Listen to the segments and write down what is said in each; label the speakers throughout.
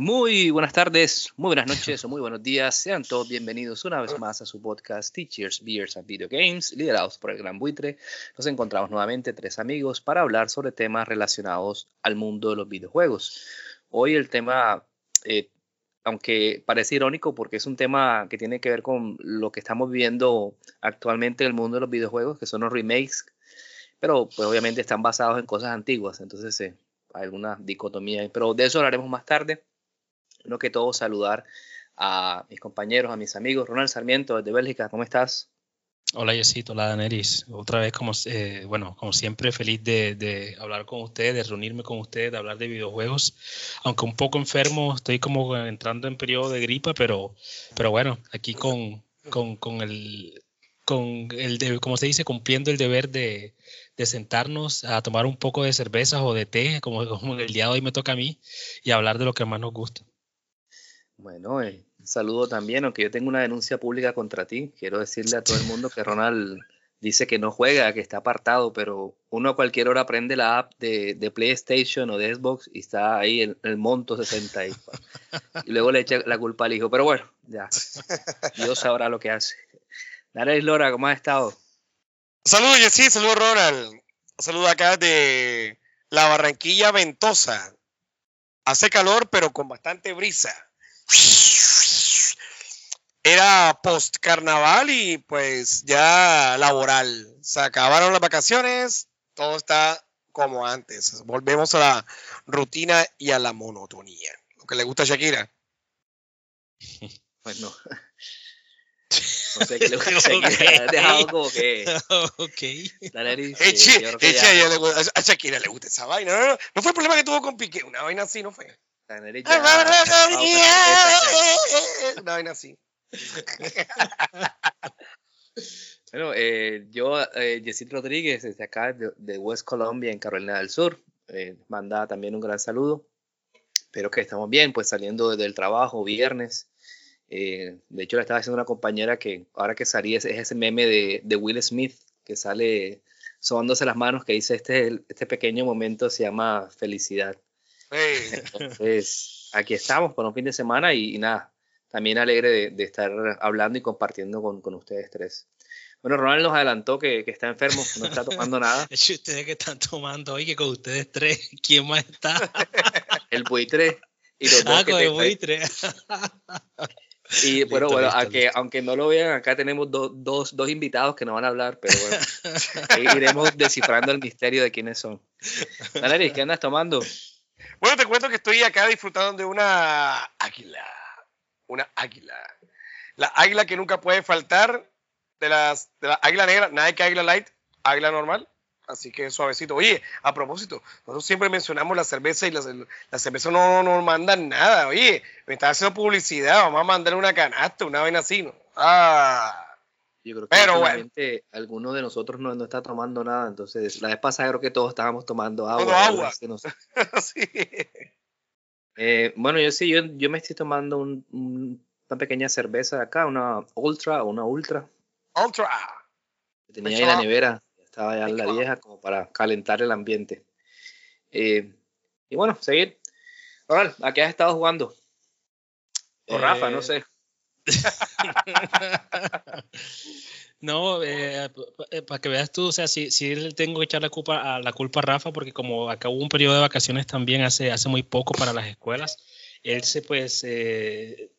Speaker 1: Muy buenas tardes, muy buenas noches o muy buenos días. Sean todos bienvenidos una vez más a su podcast Teachers, Beers and Video Games, liderados por el Gran Buitre. Nos encontramos nuevamente tres amigos para hablar sobre temas relacionados al mundo de los videojuegos. Hoy el tema, eh, aunque parece irónico porque es un tema que tiene que ver con lo que estamos viviendo actualmente en el mundo de los videojuegos, que son los remakes, pero pues obviamente están basados en cosas antiguas, entonces eh, hay alguna dicotomía, pero de eso hablaremos más tarde. Primero que todo, saludar a mis compañeros, a mis amigos. Ronald Sarmiento, desde Bélgica, ¿cómo estás?
Speaker 2: Hola, Yesito, hola, Daneris. Otra vez, como, eh, bueno, como siempre, feliz de, hablar con ustedes, de reunirme con ustedes, de hablar de videojuegos. Aunque un poco enfermo, estoy como entrando en periodo de gripa, pero, pero bueno, aquí con, con, el, con el como se dice, cumpliendo el deber de, de sentarnos a tomar un poco de cervezas o de té, como, como el día de hoy me toca a mí, y hablar de lo que más nos gusta.
Speaker 1: Bueno, eh, saludo también, aunque yo tengo una denuncia pública contra ti. Quiero decirle a todo el mundo que Ronald dice que no juega, que está apartado, pero uno a cualquier hora prende la app de, PlayStation o de Xbox y está ahí en el monto 60 y, y, luego le echa la culpa al hijo. Pero bueno, ya, Dios sabrá lo que hace. Dale, Lora, ¿cómo has estado?
Speaker 3: Saludos, Jessy, saludos, Ronald. Saludos acá de la Barranquilla Ventosa. Hace calor, pero con bastante brisa era post carnaval y pues ya laboral. Se acabaron las vacaciones, todo está como antes. Volvemos a la rutina y a la monotonía. Lo que le gusta a Shakira.
Speaker 1: Bueno. No sé qué le gusta a Shakira. Dejado como que.
Speaker 2: Ok.
Speaker 3: a Shakira le gusta esa vaina. No, no, no fue el problema que tuvo con Piqué. Una vaina así no fue. Una vaina así.
Speaker 1: bueno, eh, yo, eh, Rodríguez, desde acá de, West Colombia, en Carolina del Sur, eh, manda también un gran saludo. Espero que estamos bien, pues saliendo del trabajo, viernes. Eh, de hecho, le estaba haciendo una compañera que ahora que salí es, ese meme de, de, Will Smith que sale sobándose las manos, que dice este, este pequeño momento se llama felicidad. Entonces, aquí estamos con un fin de semana y, nada, también alegre de, estar hablando y compartiendo con, con, ustedes tres. Bueno, Ronald nos adelantó que, que, está enfermo, no está tomando nada.
Speaker 2: Es ustedes que están tomando hoy, que con ustedes tres, ¿quién más está?
Speaker 1: el buitre. Y los
Speaker 2: ah, con el buitre.
Speaker 1: Y bueno, bueno, aunque, aunque no lo vean, acá tenemos dos, dos invitados que no van a hablar, pero bueno, ahí iremos descifrando el misterio de quiénes son. Dale, ¿qué andas tomando?
Speaker 3: Bueno, te cuento que estoy acá disfrutando de una águila. Una águila. La águila que nunca puede faltar de las de la águila negra, nada que águila light, águila normal. Así que suavecito. Oye, a propósito, nosotros siempre mencionamos la cerveza y la, cerveza no nos mandan nada. Oye, me está haciendo publicidad, vamos a mandar una canasta, una vaina así, ¿no? Ah.
Speaker 1: Yo creo que Pero alguno de nosotros no, no, está tomando nada. Entonces, la vez pasada creo que todos estábamos tomando agua.
Speaker 3: agua.
Speaker 1: sí. eh, bueno, yo sí, yo, yo me estoy tomando un, una pequeña cerveza de acá, una Ultra o una Ultra.
Speaker 3: Ultra.
Speaker 1: Que tenía ahí en la nevera. Estaba ya en la vieja como para calentar el ambiente. Eh, y bueno, seguir. Ronald, ¿a qué has estado jugando? O Rafa, no eh, sé.
Speaker 2: No, eh, eh, para que veas tú, o sea, si, si tengo que echar la culpa, a la culpa a Rafa, porque como acá hubo un periodo de vacaciones también hace, hace muy poco para las escuelas, él se pues eh,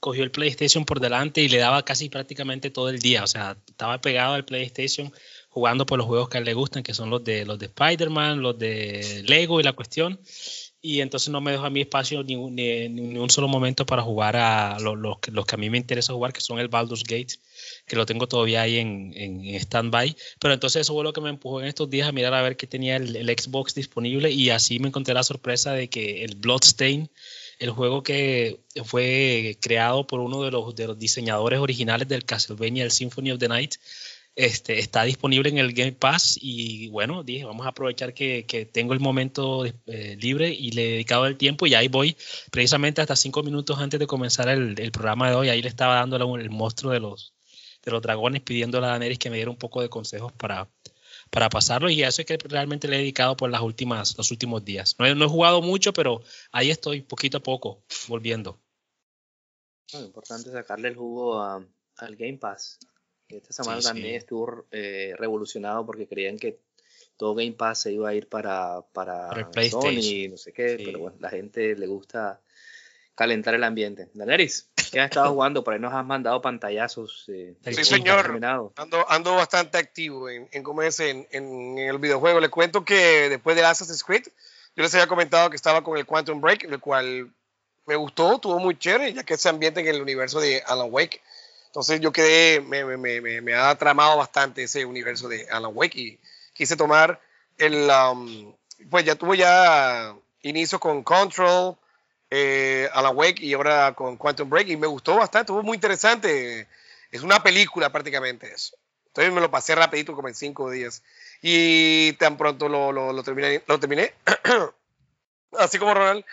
Speaker 2: cogió el PlayStation por delante y le daba casi prácticamente todo el día, o sea, estaba pegado al PlayStation jugando por los juegos que a él le gustan, que son los de los de Spider-Man, los de Lego y la cuestión. Y entonces no me dejo a mí espacio ni, ni, un solo momento para jugar a los, los, que a mí me interesa jugar, que son el Baldur's Gate, que lo tengo todavía ahí en, en, stand-by. Pero entonces eso fue lo que me empujó en estos días a mirar a ver qué tenía el, el Xbox disponible y así me encontré la sorpresa de que el Bloodstain el juego que fue creado por uno de los, de los diseñadores originales del Castlevania, el Symphony of the Night, este, está disponible en el Game Pass y bueno, dije, vamos a aprovechar que, que tengo el momento eh, libre y le he dedicado el tiempo y ahí voy, precisamente hasta cinco minutos antes de comenzar el, el programa de hoy, ahí le estaba dando el monstruo de los, de los dragones, pidiéndole a Daenerys que me diera un poco de consejos para, para pasarlo y eso es que realmente le he dedicado por las últimas, los últimos días. No he, no he jugado mucho, pero ahí estoy, poquito a poco, volviendo.
Speaker 1: Lo importante sacarle el jugo al Game Pass. Esta semana también estuvo eh, revolucionado porque creían que todo Game Pass se iba a ir para, para, Sony, no sé qué, pero bueno, la gente le gusta calentar el ambiente. Daneris, ¿qué has estado jugando? Por ahí nos has mandado pantallazos.
Speaker 3: Eh, sí, señor. Ando, ando, bastante activo en, en cómo es en, en, el videojuego. Le cuento que después de Assassin's Creed, yo les había comentado que estaba con el Quantum Break, el cual me gustó, estuvo muy chévere, ya que se ambiente en el universo de Alan Wake. Entonces yo quedé, me, me, me, me, ha tramado bastante ese universo de Alan Wake y quise tomar el, um, pues ya tuvo ya inicio con Control, eh, Alan Wake y ahora con Quantum Break y me gustó bastante, estuvo muy interesante. Es una película prácticamente eso. Entonces me lo pasé rapidito como en cinco días y tan pronto lo, lo, lo terminé, lo terminé. así como Ronald,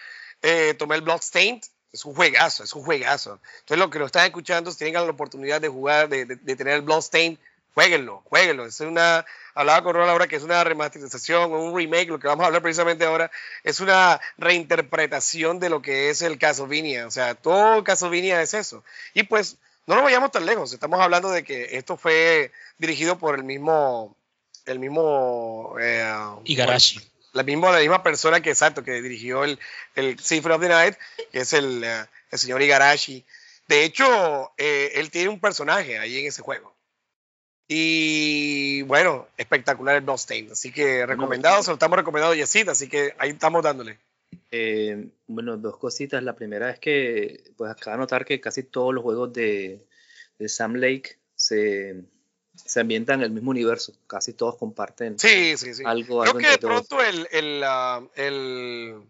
Speaker 3: eh, tomé el Bloodstained es un juegazo, es un juegazo. Entonces, los que lo están escuchando, si tienen la oportunidad de jugar, de, de, tener el Bloodstain, jueguenlo, jueguenlo. Es una, hablaba con Ron ahora que es una remasterización, un remake, lo que vamos a hablar precisamente ahora, es una reinterpretación de lo que es el Castlevania. O sea, todo Castlevania es eso. Y pues, no nos vayamos tan lejos. Estamos hablando de que esto fue dirigido por el mismo, el mismo...
Speaker 2: Eh, Igarashi
Speaker 3: la misma, la misma persona que exacto, que dirigió el, el Symphony of the Night, que es el, eh, el señor Igarashi. De hecho, eh, él tiene un personaje ahí en ese juego. Y bueno, espectacular el Bloodstained. Así que recomendado, se lo estamos recomendando Yesid, así que ahí estamos dándole.
Speaker 1: Eh, bueno, dos cositas. La primera es que, pues acaba de notar que casi todos los juegos de, de Sam Lake se, se ambientan en el mismo universo, casi todos comparten
Speaker 3: sí, sí, sí. algo. Creo que de pronto el, el, uh, el,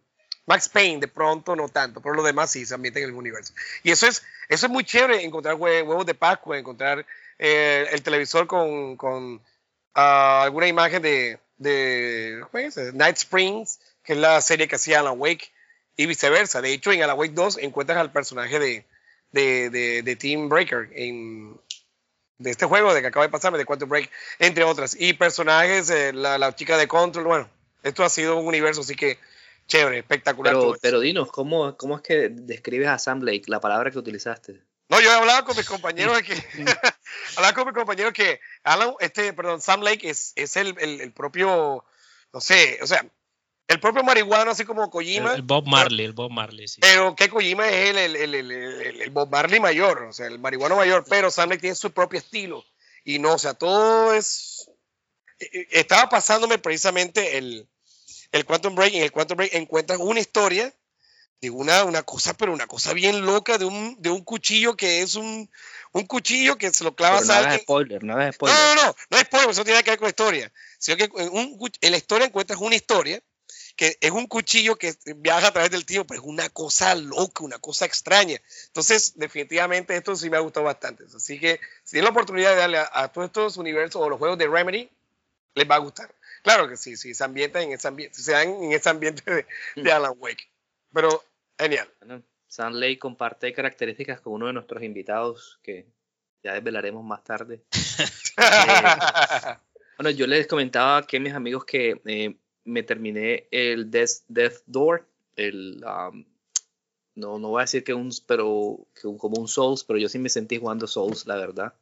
Speaker 3: Max Payne, de pronto no tanto, pero lo demás sí se ambientan en el mismo universo. Y eso es, eso es muy chévere, encontrar huevos de Pascua, encontrar eh, el televisor con, con uh, alguna imagen de, de Night Springs, que es la serie que hacía Alan Wake, y viceversa. De hecho, en Alan Wake 2 encuentras al personaje de, de, de, de Team Breaker en, de este juego, de que acaba de pasarme, de Quantum Break, entre otras. Y personajes, eh, la, la, chica de Control, bueno, esto ha sido un universo, así que chévere, espectacular.
Speaker 1: Pero, pero dinos, ¿cómo, ¿cómo es que describes a Sam Blake, la palabra que utilizaste?
Speaker 3: No, yo he hablado con mis compañeros que, hablaba con mis compañeros que Alan, este, perdón, Sam Lake es, es el, el, el propio, no sé, o sea, el propio marihuano, así como Kojima.
Speaker 2: El, Bob Marley, el Bob Marley, sí.
Speaker 3: Pero que Kojima es el, el, el, Bob Marley mayor, o sea, el marihuano mayor, pero Sam Lake tiene su propio estilo. Y no, o sea, todo es. E, e, estaba pasándome precisamente el, el Quantum Break. En el Quantum Break encuentran una historia de una, una cosa, pero una cosa bien loca, de un, de un cuchillo que es un, un cuchillo que se lo clava
Speaker 1: a no spoiler, no es spoiler.
Speaker 3: No, no, no, no es spoiler, eso tiene que ver con la historia. Sino que un, en la historia encuentras una historia que es un cuchillo que viaja a través del tiempo, pero es una cosa loca, una cosa extraña. Entonces, definitivamente esto sí me ha gustado bastante. Así que si tienen la oportunidad de darle a, todos estos universos o los juegos de Remedy, les va a gustar. Claro que sí, sí, se ambientan en ese ambiente, se dan en ese ambiente de, mm. Alan Wake. Pero genial.
Speaker 1: Bueno, Lake comparte características con uno de nuestros invitados que ya desvelaremos más tarde. Eh, bueno, yo les comentaba a mis amigos que eh, me terminé el Death, Death Door, el, um, no, no voy a decir que un, pero que como un Souls, pero yo sí me sentí jugando Souls, la verdad.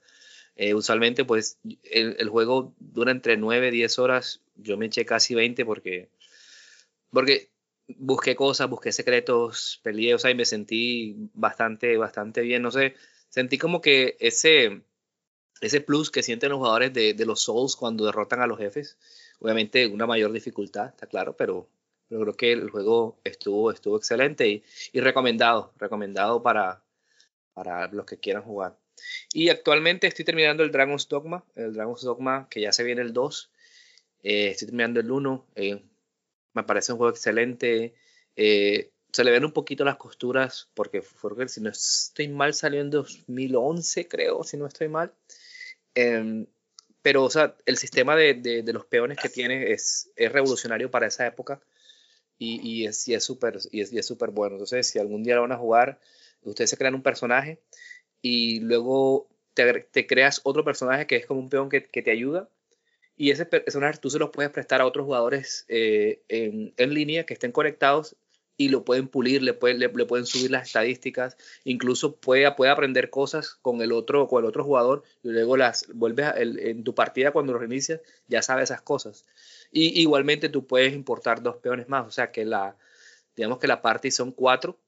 Speaker 1: Eh, usualmente, pues, el, el, juego dura entre 9 y 10 horas. Yo me eché casi 20 porque, porque busqué cosas, busqué secretos, peleé, o sea, y me sentí bastante, bastante bien. No sé, sentí como que ese, ese plus que sienten los jugadores de, de los Souls cuando derrotan a los jefes obviamente una mayor dificultad, está claro, pero pero creo que el juego estuvo, estuvo excelente y, recomendado, recomendado para, para los que quieran jugar. Y actualmente estoy terminando el Dragon's Dogma, el Dragon's Dogma que ya se viene el 2. Eh, estoy terminando el 1. Eh, me parece un juego excelente. Eh, se le ven un poquito las costuras porque fue, si no estoy mal salió en 2011 creo, si no estoy mal. Em, pero o sea, el sistema de, de, los peones que tiene es, es revolucionario para esa época y, y es súper y es, y es bueno. Entonces, si algún día lo van a jugar, ustedes se crean un personaje y luego te, creas otro personaje que es como un peón que, que, te ayuda. Y ese personaje tú se lo puedes prestar a otros jugadores eh, en, en, línea que estén conectados y lo pueden pulir, le pueden, le, pueden subir las estadísticas, incluso puede, puede aprender cosas con el otro, con el otro jugador y luego las vuelves en tu partida cuando lo reinicias, ya sabes esas cosas. Y igualmente tú puedes importar dos peones más, o sea que la, digamos que la party son cuatro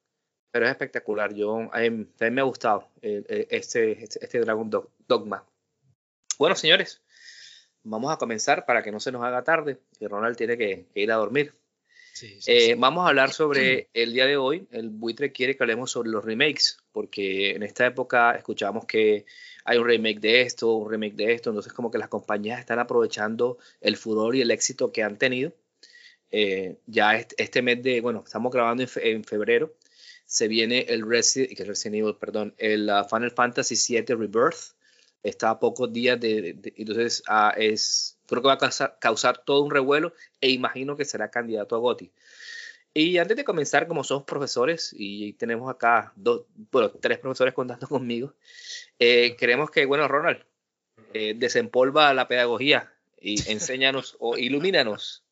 Speaker 1: pero es espectacular. Yo, a mí, me ha gustado este, este, este, Dragon Dogma. Bueno, señores, vamos a comenzar para que no se nos haga tarde, que Ronald tiene que, ir a dormir. Sí, sí, eh, sí. Vamos a hablar sobre el día de hoy. El buitre quiere que hablemos sobre los remakes, porque en esta época escuchamos que hay un remake de esto, un remake de esto, entonces como que las compañías están aprovechando el furor y el éxito que han tenido. Eh, ya este, este, mes de, bueno, estamos grabando en, fe, en febrero, se viene el Resident, Resident Evil, perdón, el uh, Final Fantasy VII Rebirth. Está a pocos días de, de entonces uh, es, creo que va a causar, causar, todo un revuelo e imagino que será candidato a GOTY. Y antes de comenzar, como somos profesores y tenemos acá dos, bueno, tres profesores contando conmigo, eh, queremos que, bueno, Ronald, eh, desempolva la pedagogía y enséñanos o ilumínanos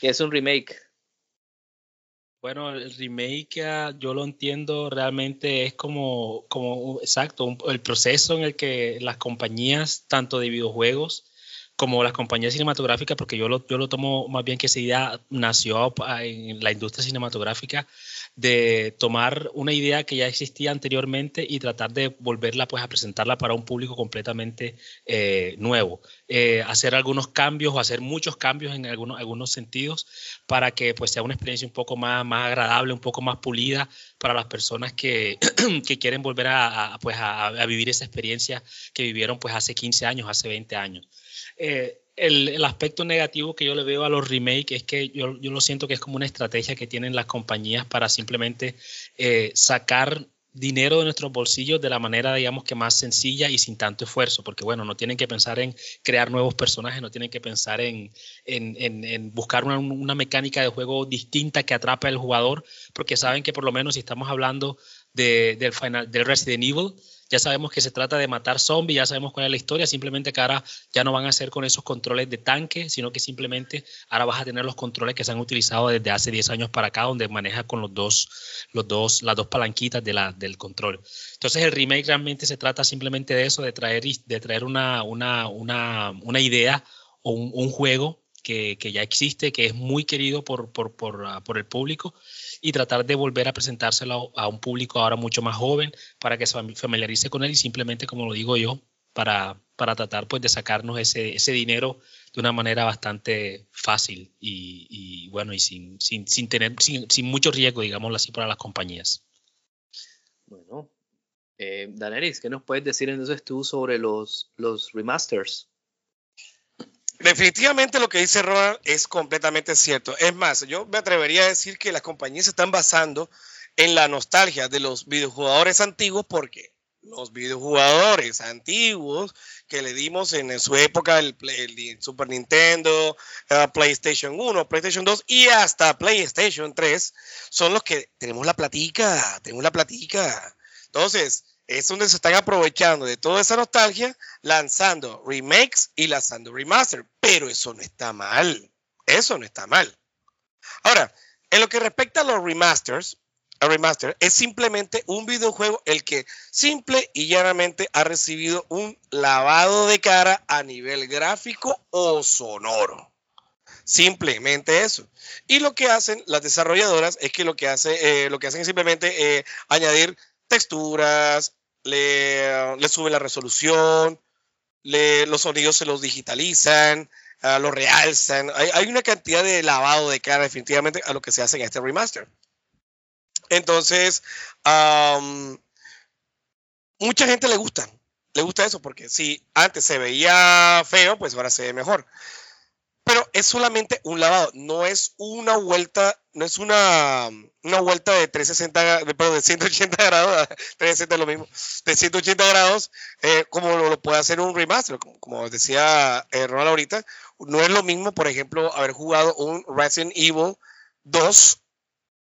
Speaker 1: qué es un remake.
Speaker 2: Bueno, el remake ah, yo lo entiendo realmente es como, como exacto, un, el proceso en el que las compañías, tanto de videojuegos como las compañías cinematográficas, porque yo lo, yo lo tomo más bien que esa idea nació en la industria cinematográfica, de tomar una idea que ya existía anteriormente y tratar de volverla pues a presentarla para un público completamente eh, nuevo. Eh, hacer algunos cambios o hacer muchos cambios en algunos, algunos sentidos para que pues sea una experiencia un poco más, más agradable, un poco más pulida para las personas que, que quieren volver a, a pues a, a, vivir esa experiencia que vivieron pues hace 15 años, hace 20 años. Eh, el, el, aspecto negativo que yo le veo a los remakes es que yo, yo, lo siento que es como una estrategia que tienen las compañías para simplemente eh, sacar dinero de nuestros bolsillos de la manera, digamos, que más sencilla y sin tanto esfuerzo, porque bueno, no tienen que pensar en crear nuevos personajes, no tienen que pensar en, en, en, en buscar una, una, mecánica de juego distinta que atrape al jugador, porque saben que por lo menos si estamos hablando de, del, final, del Resident Evil, ya sabemos que se trata de matar zombies, ya sabemos cuál es la historia, simplemente que ahora ya no van a ser con esos controles de tanque, sino que simplemente ahora vas a tener los controles que se han utilizado desde hace 10 años para acá, donde maneja con los dos, los dos, las dos palanquitas de la, del control. Entonces el remake realmente se trata simplemente de eso, de traer, de traer una, una, una, una idea o un, un juego que, que, ya existe, que es muy querido por, por, por, uh, por el público y tratar de volver a presentárselo a un público ahora mucho más joven para que se familiarice con él y simplemente, como lo digo yo, para, para tratar pues de sacarnos ese, ese dinero de una manera bastante fácil y, bueno, y sin, sin, sin tener, sin, sin, mucho riesgo, digámoslo así, para las compañías.
Speaker 1: Bueno, eh, Daneris, ¿qué nos puedes decir entonces tú sobre los, los remasters?
Speaker 3: Definitivamente lo que dice Ronald es completamente cierto. Es más, yo me atrevería a decir que las compañías se están basando en la nostalgia de los videojugadores antiguos porque los videojugadores antiguos que le dimos en, su época el, Super Nintendo, uh, PlayStation 1, PlayStation 2 y hasta PlayStation 3 son los que tenemos la platica, tenemos la platica. Entonces, es donde se están aprovechando de toda esa nostalgia, lanzando remakes y lanzando remaster. Pero eso no está mal. Eso no está mal. Ahora, en lo que respecta a los remasters, a remaster es simplemente un videojuego el que simple y llanamente ha recibido un lavado de cara a nivel gráfico o sonoro. Simplemente eso. Y lo que hacen las desarrolladoras es que lo que, hace, eh, lo que hacen es simplemente eh, añadir texturas, le, le sube la resolución, le, los sonidos se los digitalizan, uh, lo realzan. Hay, hay, una cantidad de lavado de cara definitivamente a lo que se hace en este remaster. Entonces, mucha gente le gusta, le gusta eso porque si antes se veía feo, pues ahora se ve mejor. Pero es solamente un lavado, no es una vuelta, no es una, una vuelta de 360, perdón, de 180 grados, 360 es lo mismo, de 180 grados, eh, como lo, puede hacer un remaster, como, como decía eh, Ronald ahorita, no es lo mismo, por ejemplo, haber jugado un Resident Evil 2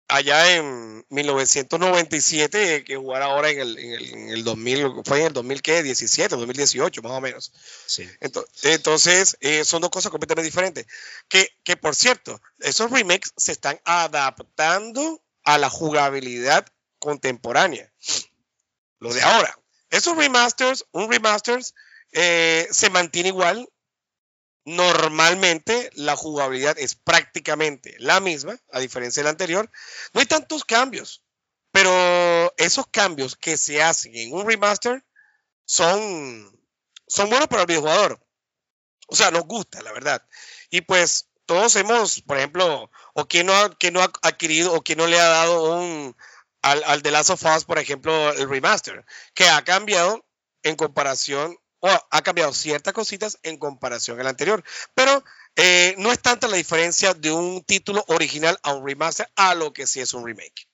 Speaker 3: allá en 1997 que jugar ahora en el, en el, en el 2000, fue en el 2017, 2018 más o menos.
Speaker 2: Sí.
Speaker 3: Entonces, entonces eh, son dos cosas completamente diferentes. Que, que por cierto, esos remakes se están adaptando a la jugabilidad contemporánea. Lo de ahora. Esos remasters, un remasters, eh, se mantiene igual, normalmente la jugabilidad es prácticamente la misma, a diferencia del anterior. No hay tantos cambios, pero esos cambios que se hacen en un remaster son, son buenos para el videojugador. O sea, nos gusta, la verdad. Y pues todos hemos, por ejemplo, o quien no ha, quien no ha adquirido o quien no le ha dado un al, al The Last of por ejemplo, el remaster, que ha cambiado en comparación o ha cambiado ciertas cositas en comparación al anterior. Pero eh, no es tanta la diferencia de un título original a un remaster a lo que sí es un remake.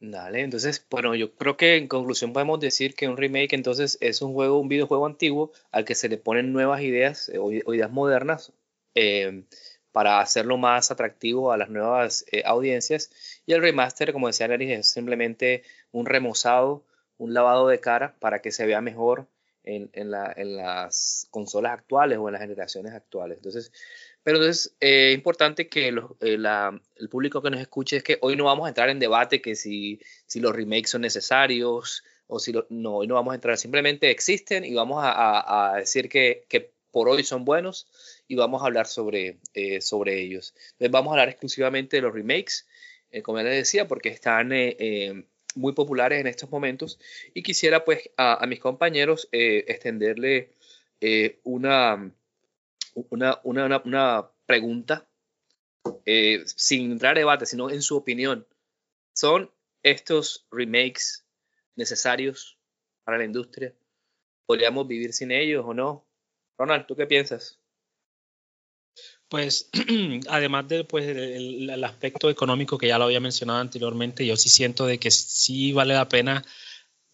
Speaker 1: Dale, entonces, bueno, yo creo que en conclusión podemos decir que un remake entonces es un juego, un videojuego antiguo al que se le ponen nuevas ideas eh, o ideas modernas eh, para hacerlo más atractivo a las nuevas audiencias. Y el remaster, como decía Larry, es simplemente un remozado, un lavado de cara para que se vea mejor en, en, la, en, las consolas actuales o en las generaciones actuales. Entonces, pero entonces es eh, importante que los, eh, la, el público que nos escuche es que hoy no vamos a entrar en debate que si, si los remakes son necesarios o si lo, no, hoy no vamos a entrar, simplemente existen y vamos a, a, a decir que, que, por hoy son buenos y vamos a hablar sobre, eh, sobre ellos. Entonces vamos a hablar exclusivamente de los remakes, eh, como ya les decía, porque están eh, muy populares en estos momentos y quisiera pues a, mis compañeros eh, extenderle eh, una, una, una, una, pregunta eh, sin entrar a debate, sino en su opinión. ¿Son estos remakes necesarios para la industria? ¿Podríamos vivir sin ellos o no? Ronald, ¿tú qué piensas?
Speaker 2: Pues además del pues, el, aspecto económico que ya lo había mencionado anteriormente, yo sí siento de que sí vale la pena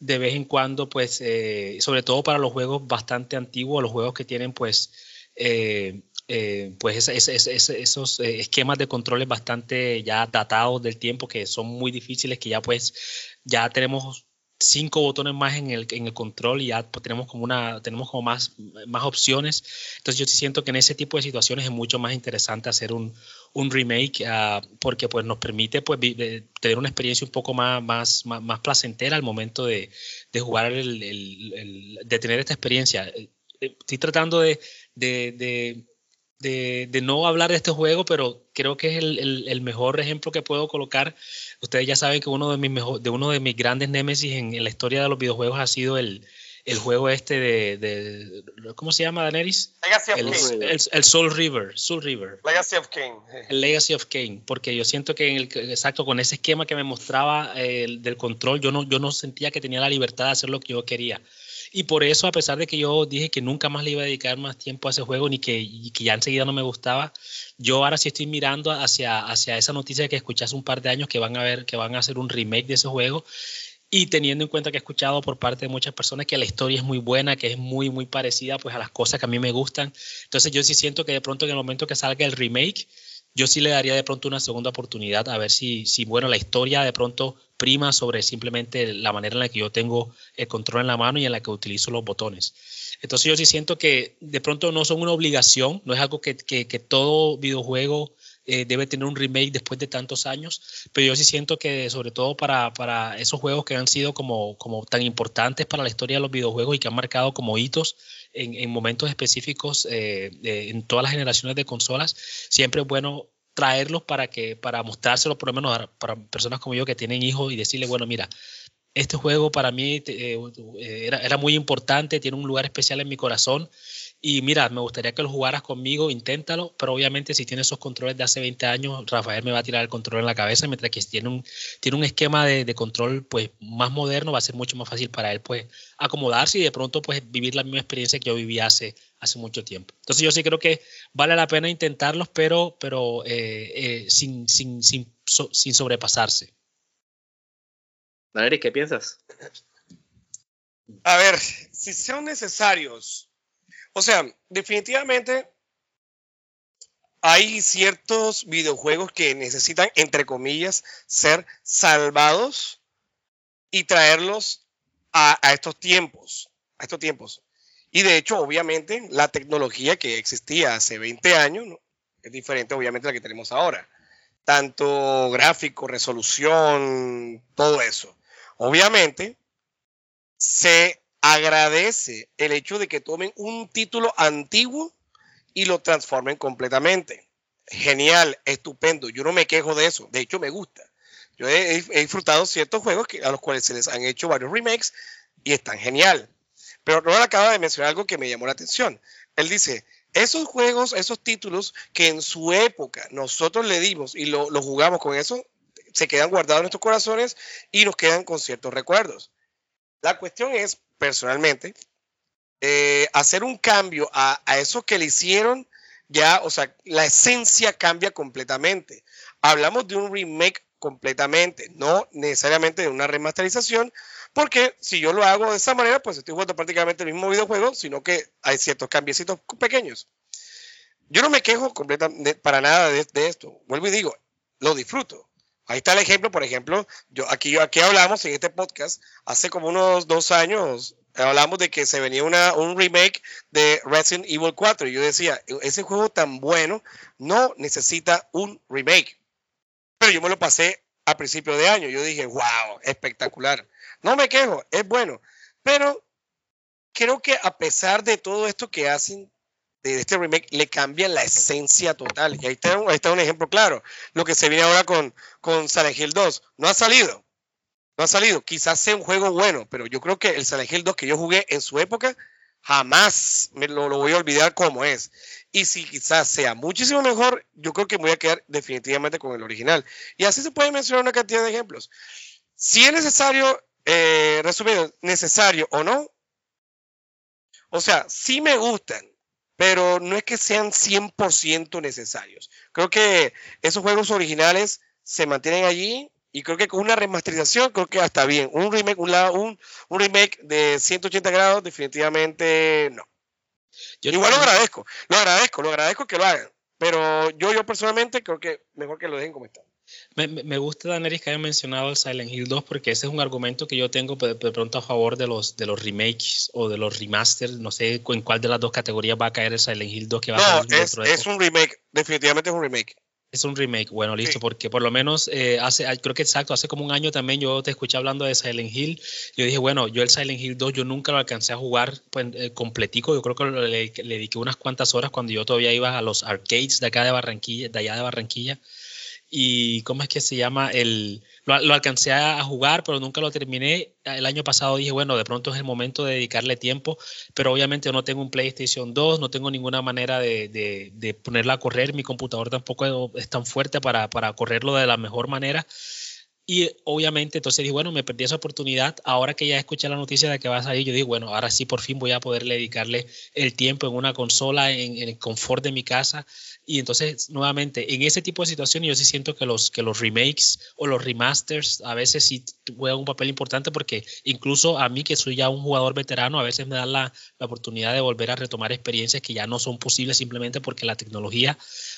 Speaker 2: de vez en cuando, pues, eh, sobre todo para los juegos bastante antiguos, los juegos que tienen, pues, eh, eh, pues es, es, es, esos eh, esquemas de controles bastante ya datados del tiempo que son muy difíciles, que ya pues ya tenemos cinco botones más en el, en el control y ya pues, tenemos como una tenemos como más, más opciones. Entonces yo siento que en ese tipo de situaciones es mucho más interesante hacer un, un remake uh, porque pues nos permite pues tener una experiencia un poco más, más, más, más placentera al momento de, de jugar el, el, el, de tener esta experiencia. Estoy tratando de, de, de de, de, no hablar de este juego, pero creo que es el, el, el, mejor ejemplo que puedo colocar. Ustedes ya saben que uno de mis, mejor, de uno de mis grandes némesis en, en, la historia de los videojuegos ha sido el, el juego este de, de, ¿cómo se llama, Daenerys?
Speaker 3: Legacy of Kane.
Speaker 2: El, Soul River, Soul River.
Speaker 3: Legacy of Kane.
Speaker 2: El Legacy of Kane, porque yo siento que en el, exacto, con ese esquema que me mostraba eh, del control, yo no, yo no sentía que tenía la libertad de hacer lo que yo quería. Y por eso, a pesar de que yo dije que nunca más le iba a dedicar más tiempo a ese juego, ni que, y que ya enseguida no me gustaba, yo ahora sí estoy mirando hacia, hacia esa noticia que escuché un par de años que van a ver, que van a hacer un remake de ese juego. Y teniendo en cuenta que he escuchado por parte de muchas personas que la historia es muy buena, que es muy, muy parecida pues, a las cosas que a mí me gustan. Entonces yo sí siento que de pronto en el momento que salga el remake, yo sí le daría de pronto una segunda oportunidad a ver si, si, bueno, la historia de pronto prima sobre simplemente la manera en la que yo tengo el control en la mano y en la que utilizo los botones. Entonces yo sí siento que de pronto no son una obligación, no es algo que, todo videojuego eh, debe tener un remake después de tantos años, pero yo sí siento que sobre todo para, para esos juegos que han sido como, como tan importantes para la historia de los videojuegos y que han marcado como hitos en, en momentos específicos eh, eh, en todas las generaciones de consolas, siempre es bueno traerlos para que para mostrárselo por lo menos para personas como yo que tienen hijos y decirle, bueno, mira, este juego para mí eh, era, era, muy importante, tiene un lugar especial en mi corazón Y mira, me gustaría que lo jugaras conmigo, inténtalo, pero obviamente si tiene esos controles de hace 20 años, Rafael me va a tirar el control en la cabeza, mientras que si tiene un, tiene un esquema de, de control pues más moderno, va a ser mucho más fácil para él pues acomodarse y de pronto pues vivir la misma experiencia que yo viví hace, hace mucho tiempo. Entonces yo sí creo que vale la pena intentarlos, pero, pero eh, eh, sin, sin, sin, so, sin sobrepasarse.
Speaker 1: Valery, ¿qué piensas?
Speaker 3: A ver, si son necesarios, o sea, definitivamente hay ciertos videojuegos que necesitan, entre comillas, ser salvados y traerlos a, estos tiempos, a estos tiempos. Y de hecho, obviamente, la tecnología que existía hace 20 años es diferente, obviamente, a la que tenemos ahora. Tanto gráfico, resolución, todo eso. Obviamente, se agradece el hecho de que tomen un título antiguo y lo transformen completamente. Genial, estupendo. Yo no me quejo de eso. De hecho, me gusta. Yo he, disfrutado ciertos juegos que, a los cuales se les han hecho varios remakes y están genial. Pero Ronald acaba de mencionar algo que me llamó la atención. Él dice, esos juegos, esos títulos que en su época nosotros le dimos y lo, lo jugamos con eso, se quedan guardados en nuestros corazones y nos quedan con ciertos recuerdos. La cuestión es, personalmente, eh, hacer un cambio a, a, eso que le hicieron, ya, o sea, la esencia cambia completamente. Hablamos de un remake completamente, no necesariamente de una remasterización, porque si yo lo hago de esa manera, pues estoy jugando prácticamente el mismo videojuego, sino que hay ciertos cambiecitos pequeños. Yo no me quejo completamente para nada de, de esto. Vuelvo y digo, lo disfruto. Ahí está el ejemplo, por ejemplo, yo aquí, aquí hablamos en este podcast, hace como unos dos años, hablamos de que se venía una, un remake de Resident Evil 4 y yo decía, ese juego tan bueno no necesita un remake. Pero yo me lo pasé a principio de año, yo dije, wow, espectacular. No me quejo, es bueno, pero creo que a pesar de todo esto que hacen de este remake le cambian la esencia total. Y ahí está, ahí está un ejemplo claro. Lo que se viene ahora con, con Silent Hill 2. No ha salido. No ha salido. Quizás sea un juego bueno, pero yo creo que el Silent Hill 2 que yo jugué en su época, jamás me lo, voy a olvidar como es. Y si quizás sea muchísimo mejor, yo creo que me voy a quedar definitivamente con el original. Y así se puede mencionar una cantidad de ejemplos. Si es necesario, eh, resumido, necesario o no, o sea, si me gustan, pero no es que sean 100% necesarios. Creo que esos juegos originales se mantienen allí y creo que con una remasterización creo que hasta bien. Un remake, un, un, un remake de 180 grados definitivamente no. Yo Igual lo agradezco, lo agradezco, lo agradezco que lo hagan, pero yo, yo personalmente creo que mejor que lo dejen como está.
Speaker 2: Me, me, gusta, Daneris, que haya mencionado el Silent Hill 2 porque ese es un argumento que yo tengo de, de, pronto a favor de los, de los remakes o de los remasters. No sé en cuál de las dos categorías va a caer el Silent Hill 2 que va
Speaker 3: no,
Speaker 2: a
Speaker 3: salir. Es, es un remake, definitivamente es un remake.
Speaker 2: Es un remake, bueno, listo, sí. porque por lo menos eh, hace, creo que exacto, hace como un año también yo te escuché hablando de Silent Hill. Yo dije, bueno, yo el Silent Hill 2 yo nunca lo alcancé a jugar pues, eh, completico. Yo creo que le, le, dediqué unas cuantas horas cuando yo todavía iba a los arcades de acá de Barranquilla, de allá de Barranquilla y ¿cómo es que se llama? El, lo, lo, alcancé a jugar, pero nunca lo terminé. El año pasado dije, bueno, de pronto es el momento de dedicarle tiempo, pero obviamente no tengo un PlayStation 2, no tengo ninguna manera de, de, ponerla a correr, mi computador tampoco es tan fuerte para, para correrlo de la mejor manera. Y obviamente entonces dije, bueno, me perdí esa oportunidad. Ahora que ya escuché la noticia de que va a salir, yo digo, bueno, ahora sí por fin voy a poder dedicarle el tiempo en una consola, en el confort de mi casa. Y entonces, nuevamente, en ese tipo de situaciones yo sí siento que los, que los remakes o los remasters a veces sí juegan un papel importante porque incluso a mí que soy ya un jugador veterano, a veces me dan la, la oportunidad de volver a retomar experiencias que ya no son posibles simplemente porque la tecnología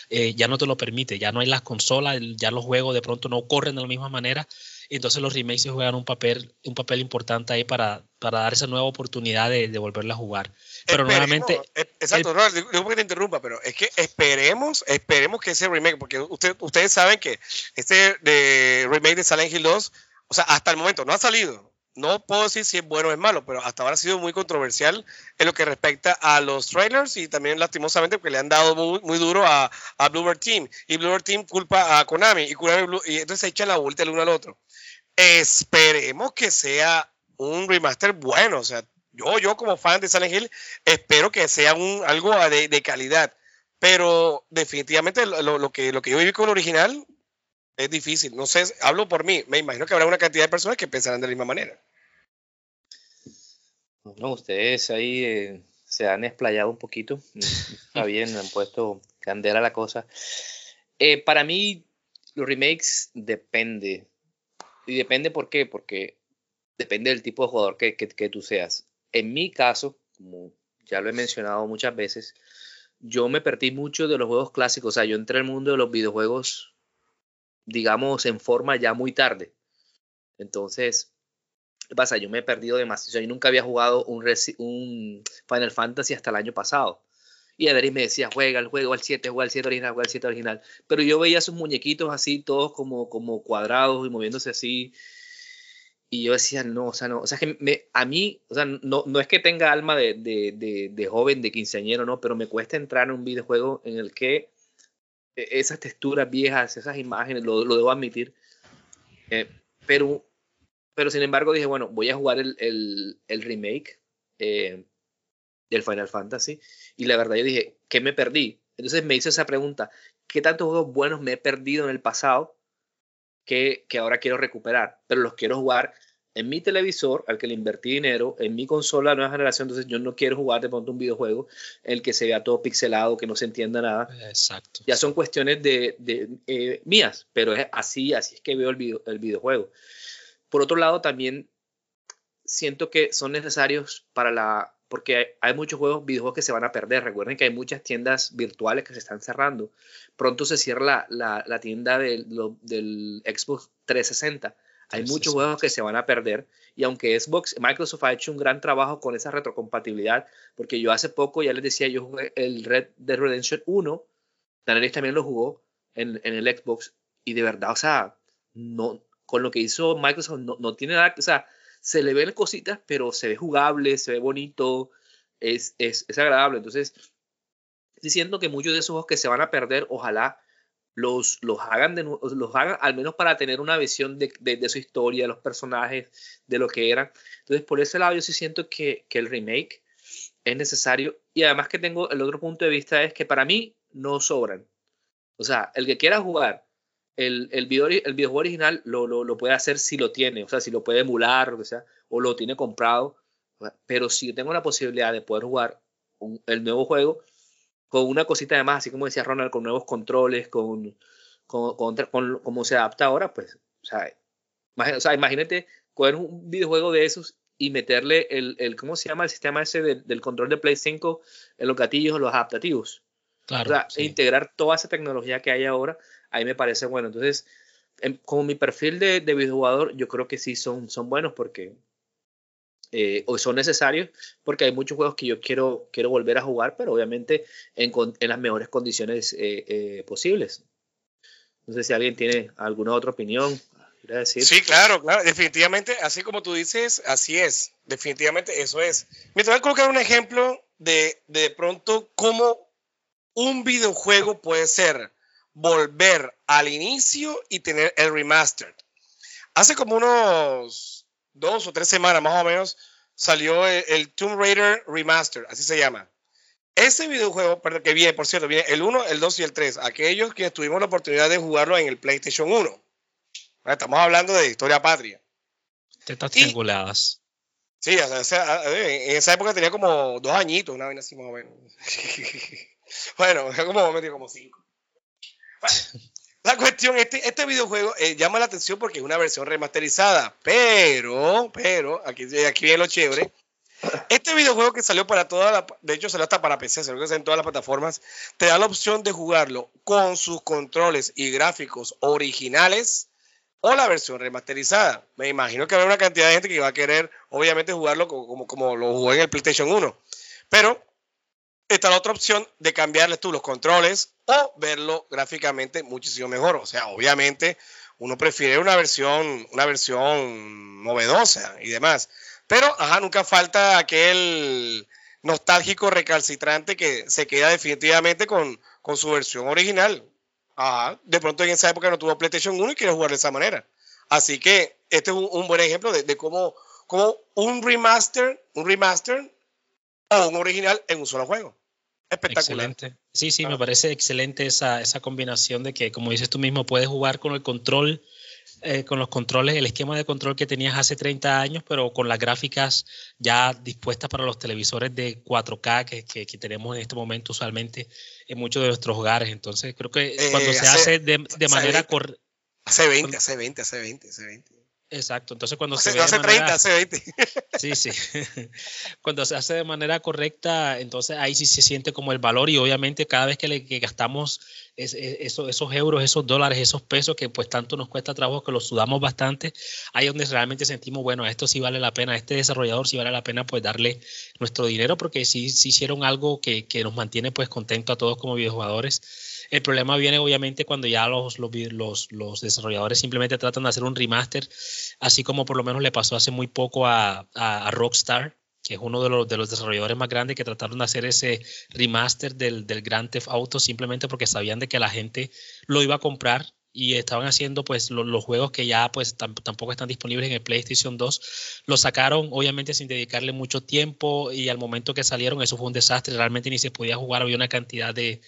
Speaker 2: eh, ya no te lo permite, ya no hay las consolas, ya los juegos de pronto no corren de la misma manera. Entonces los remakes juegan un papel, un papel importante ahí para, para dar esa nueva oportunidad de, de volverla a jugar. Pero nuevamente...
Speaker 3: Exacto, el, no, digo que te interrumpa, pero es que esperemos, esperemos que ese remake, porque usted, ustedes saben que este de remake de Silent Hill 2, o sea, hasta el momento no ha salido, no puedo decir si es bueno o es malo, pero hasta ahora ha sido muy controversial en lo que respecta a los trailers y también lastimosamente porque le han dado muy, muy duro a, a Bluebird Team y Bluebird Team culpa a Konami y, Konami Blue, y entonces se echan la vuelta el uno al otro. Esperemos que sea un remaster bueno, o sea, yo, yo como fan de Silent Hill, espero que sea un, algo de, calidad. Pero definitivamente lo, que, lo que yo viví con el original es difícil. No sé, hablo por mí. Me imagino que habrá una cantidad de personas que pensarán de la misma manera.
Speaker 1: No, ustedes ahí eh, se han explayado un poquito. Está bien, han puesto candela a la cosa. Eh, para mí, los remakes depende. Y depende por qué, porque depende del tipo de jugador que, que, tú seas. En mi caso, como ya lo he mencionado muchas veces, yo me perdí mucho de los juegos clásicos. O sea, yo entré al mundo de los videojuegos, digamos, en forma ya muy tarde. Entonces, ¿qué pasa? Yo me he perdido demasiado. Yo nunca había jugado un, Final Fantasy hasta el año pasado. Y Adri me decía, juega el juego al 7, juega el 7 original, juega el 7 original. Pero yo veía sus muñequitos así, todos como, como cuadrados y moviéndose así. Y yo decía, no, o sea, no, o sea, que a mí, o sea, no, no es que tenga alma de, de, de, joven, de quinceañero, no, pero me cuesta entrar en un videojuego en el que e, esas texturas viejas, esas imágenes, lo, lo debo admitir. Eh, pero, pero sin embargo dije, bueno, voy a jugar el, el, el remake eh, del Final Fantasy. Y la verdad yo dije, ¿qué me perdí? Entonces me hice esa pregunta, ¿qué tantos juegos buenos me he perdido en el pasado? Que, ahora quiero recuperar, pero los quiero jugar en mi televisor al que le invertí dinero, en mi consola nueva generación, entonces yo no quiero jugar de pronto un videojuego en el que se vea todo pixelado, que no se entienda nada.
Speaker 2: Exacto.
Speaker 1: Ya son cuestiones de, eh, mías, pero es así, así es que veo el, el videojuego. Por otro lado, también siento que son necesarios para la porque hay, muchos juegos, videojuegos que se van a perder. Recuerden que hay muchas tiendas virtuales que se están cerrando. Pronto se cierra la, la, tienda del, del, Xbox 360. Hay muchos juegos que se van a perder. Y aunque Xbox, Microsoft ha hecho un gran trabajo con esa retrocompatibilidad, porque yo hace poco ya les decía, yo jugué el Red Dead Redemption 1, Daniel también lo jugó en, en, el Xbox, y de verdad, o sea, no, con lo que hizo Microsoft no, no tiene nada, o sea, se le ven cositas, pero se ve jugable, se ve bonito, es, es, es agradable. Entonces, diciendo que muchos de esos juegos que se van a perder, ojalá los, los, hagan de, los hagan al menos para tener una visión de, de, su historia, de los personajes, de lo que eran. Entonces, por ese lado, yo sí siento que, que, el remake es necesario. Y además que tengo el otro punto de vista es que para mí no sobran. O sea, el que quiera jugar el, el, video, el videojuego original lo, lo, lo, puede hacer si lo tiene, o sea, si lo puede emular, o, sea, o lo tiene comprado. Pero si tengo la posibilidad de poder jugar el nuevo juego con una cosita de más, así como decía Ronald, con nuevos controles, con, con, con, cómo se adapta ahora, pues, o sea, o sea, imagínate coger un videojuego de esos y meterle el, el ¿cómo se llama? El sistema ese del control de Play 5 en los gatillos, los adaptativos. Claro, o sea, e integrar toda esa tecnología que hay ahora ahí me parece bueno. Entonces, como mi perfil de, de videojugador, yo creo que sí son, son buenos porque eh, o son necesarios porque hay muchos juegos que yo quiero, quiero volver a jugar, pero obviamente en, en las mejores condiciones eh, eh, posibles. No sé si alguien tiene alguna otra opinión.
Speaker 3: Decir. Sí, claro, claro, definitivamente, así como tú dices, así es, definitivamente eso es. Me voy a colocar un ejemplo de, de pronto cómo un videojuego puede ser volver al inicio y tener el remastered. Hace como unos dos o tres semanas más o menos salió el, Tomb Raider Remastered, así se llama. Ese videojuego, perdón, que viene, por cierto, viene el 1, el 2 y el 3. Aquellos que tuvimos la oportunidad de jugarlo en el PlayStation 1. Estamos hablando de historia patria.
Speaker 2: Tetas trianguladas.
Speaker 3: Sí, en esa época tenía como dos añitos, una vez así más o menos. bueno, como, como cinco. La cuestión, este, este videojuego eh, llama la atención porque es una versión remasterizada, pero, pero, aquí, aquí viene lo chévere. Este videojuego que salió para toda la, de hecho salió hasta para PC, salió en todas las plataformas, te da la opción de jugarlo con sus controles y gráficos originales o la versión remasterizada. Me imagino que habrá una cantidad de gente que va a querer, obviamente, jugarlo como, como, como lo jugó en el PlayStation 1. Pero está la otra opción de cambiarle tú los controles o verlo gráficamente muchísimo mejor. O sea, obviamente uno prefiere una versión, una versión novedosa y demás. Pero, nunca falta aquel nostálgico recalcitrante que se queda definitivamente con, con su versión original. Ajá, de pronto en esa época no tuvo PlayStation 1 y quiere jugar de esa manera. Así que este es un, buen ejemplo de, de cómo como un remaster, un remaster o un original en un solo juego. Espectacular.
Speaker 2: Excelente. Sí, sí, me parece excelente esa, esa combinación de que, como dices tú mismo, puedes jugar con el control, eh, con los controles, el esquema de control que tenías hace 30 años, pero con las gráficas ya dispuestas para los televisores de 4K que, que, que tenemos en este momento usualmente en muchos de nuestros hogares. Entonces, creo que cuando
Speaker 3: Eh,
Speaker 2: se
Speaker 3: hace-
Speaker 2: hace de, de
Speaker 3: hace
Speaker 2: manera
Speaker 3: 20.
Speaker 2: correcta.
Speaker 3: Hace 20, hace 20, hace 20, hace 20.
Speaker 2: Exacto, entonces cuando
Speaker 3: Hace,
Speaker 2: se ve de
Speaker 3: hace
Speaker 2: manera-
Speaker 3: 30, hace 20.
Speaker 2: Sí, sí. Cuando se hace de manera correcta, entonces ahí sí se siente como el valor y obviamente cada vez que, le, que gastamos es- es- eso- esos euros, esos dólares, esos pesos que pues tanto nos cuesta trabajo, que los sudamos bastante, ahí es donde realmente sentimos, bueno, esto sí vale la pena, este desarrollador sí vale la pena pues darle nuestro dinero porque sí, sí hicieron algo que, que nos mantiene pues contentos a todos como videojugadores. El problema viene obviamente cuando ya los, los, los, los desarrolladores simplemente tratan de hacer un remaster, así como por lo menos le pasó hace muy poco a, a- Rockstar, que es uno de los, de los desarrolladores más grandes que trataron de hacer ese remaster del, del Grand Theft Auto simplemente porque sabían de que la gente lo iba a comprar y estaban haciendo pues lo- los juegos que ya pues tam- tampoco están disponibles en el PlayStation 2 lo sacaron obviamente sin dedicarle mucho tiempo y al momento que salieron eso fue un desastre. Realmente ni se podía jugar había una cantidad de,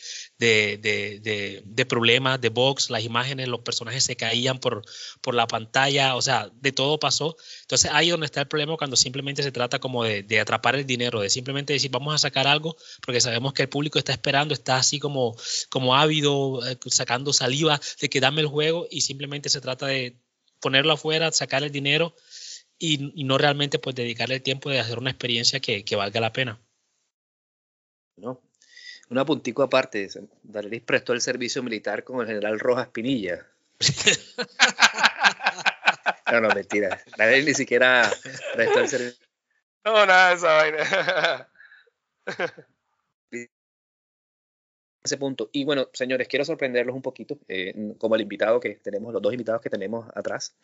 Speaker 2: de, de, de- de problemas de bugs las imágenes los personajes se caían por, por la pantalla o sea de todo pasó entonces ahí donde está el problema cuando simplemente se trata como de, de atrapar el dinero de simplemente decir vamos a sacar algo porque sabemos que el público está esperando está así como como ávido eh, sacando saliva de que dame el juego y simplemente se trata de ponerlo afuera sacar el dinero y, y no realmente pues dedicarle el tiempo de hacer una experiencia que, que valga la pena
Speaker 1: ¿no? Un apuntico aparte, Darelis prestó el servicio militar con el general Rojas Pinilla. No, no, mentira. Darelis ni siquiera prestó el servicio.
Speaker 3: No, nada de esa vaina.
Speaker 1: ese punto. Y bueno, señores, quiero sorprenderlos un poquito, eh, como el invitado que tenemos, los dos invitados que tenemos atrás.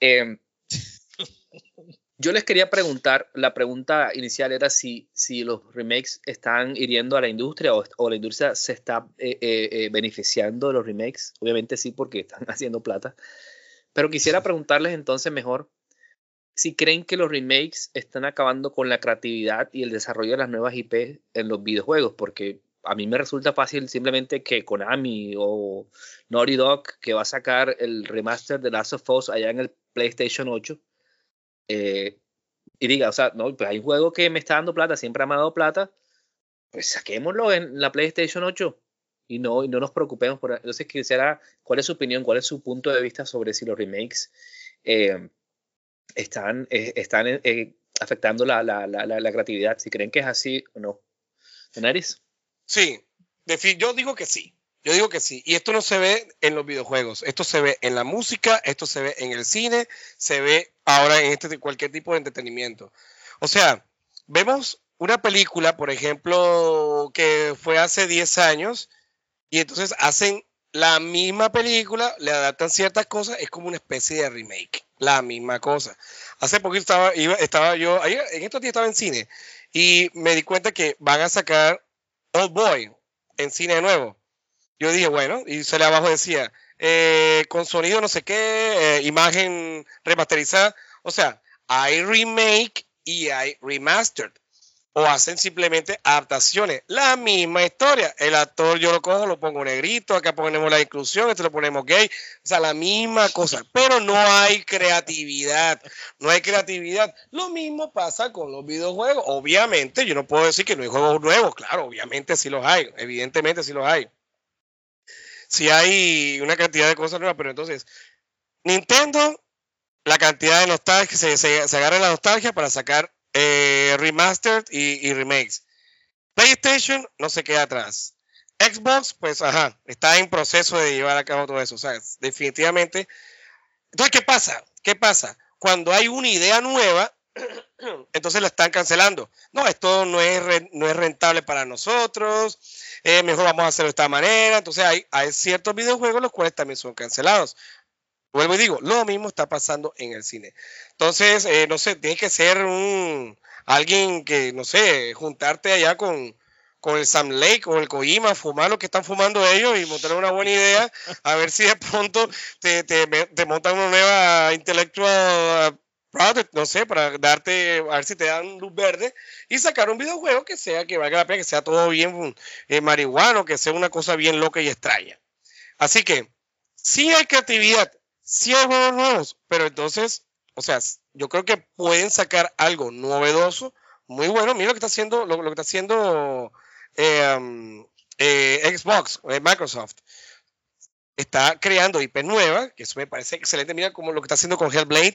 Speaker 1: Eh, yo les quería preguntar, la pregunta inicial era si, si los remakes están hiriendo a la industria o, la industria se está eh, eh, eh, beneficiando de los remakes. Obviamente sí, porque están haciendo plata. Pero quisiera preguntarles entonces mejor si creen que los remakes están acabando con la creatividad y el desarrollo de las nuevas IP en los videojuegos, porque a mí me resulta fácil simplemente que Konami o Naughty Dog, que va a sacar el remaster de Last of Us allá en el PlayStation 8, eh, y diga, o sea, no, pues hay un juego que me está dando plata, siempre me ha dado plata, pues saquémoslo en la PlayStation 8 y no, y no nos preocupemos por... Entonces quisiera, ¿cuál es su opinión, cuál es su punto de vista sobre si los remakes eh, están, eh, están afectando la, la, la, la, creatividad? Si creen que es así o no. ¿Tenaris?
Speaker 3: Sí, yo digo que sí. Yo digo que sí. Y esto no se ve en los videojuegos. Esto se ve en la música, esto se ve en el cine, se ve ahora en este cualquier tipo de entretenimiento. O sea, vemos una película, por ejemplo, que fue hace 10 años y entonces hacen la misma película, le adaptan ciertas cosas, es como una especie de remake, la misma cosa. Hace poquito estaba, iba, estaba yo, en estos días estaba en cine y me di cuenta que van a sacar Old Boy en cine de nuevo. Yo dije, bueno, y se le abajo decía, eh, con sonido no sé qué, eh, imagen remasterizada. O sea, hay remake y hay remastered. O hacen simplemente adaptaciones. La misma historia. El actor yo lo cojo, lo pongo negrito, acá ponemos la inclusión, este lo ponemos gay. O sea, la misma cosa. Pero no hay creatividad. No hay creatividad. Lo mismo pasa con los videojuegos. Obviamente, yo no puedo decir que no hay juegos nuevos. Claro, obviamente sí los hay. Evidentemente sí los hay. Sí hay una cantidad de cosas nuevas, pero entonces, Nintendo, la cantidad de nostalgia, se, se, se agarra la nostalgia para sacar eh, remastered y, y, remakes. PlayStation no se queda atrás. Xbox, pues, ajá, está en proceso de llevar a cabo todo eso. O sea, definitivamente. Entonces, ¿qué pasa? ¿Qué pasa? Cuando hay una idea nueva, entonces la están cancelando. No, esto no es, no es rentable para nosotros. Eh, mejor vamos a hacerlo de esta manera. Entonces, hay, hay ciertos videojuegos los cuales también son cancelados. Vuelvo y digo, lo mismo está pasando en el cine. Entonces, eh, no sé, tiene que ser un alguien que, no sé, juntarte allá con, con el Sam Lake o el Kojima, fumar lo que están fumando ellos y montar una buena idea, a ver si de pronto te, te, te montan una nueva intellectual out, no sé, para darte, a ver si te dan luz verde y sacar un videojuego que sea, que valga la pena, que sea todo bien eh, marihuano, que sea una cosa bien loca y extraña. Así que, sí hay creatividad, sí hay juegos nuevos, pero entonces, o sea, yo creo que pueden sacar algo novedoso, muy bueno. Mira lo que está haciendo, lo, que está haciendo eh, um, eh, Xbox, Microsoft está creando IP nueva, que eso me parece excelente. Mira como lo que está haciendo con Hellblade.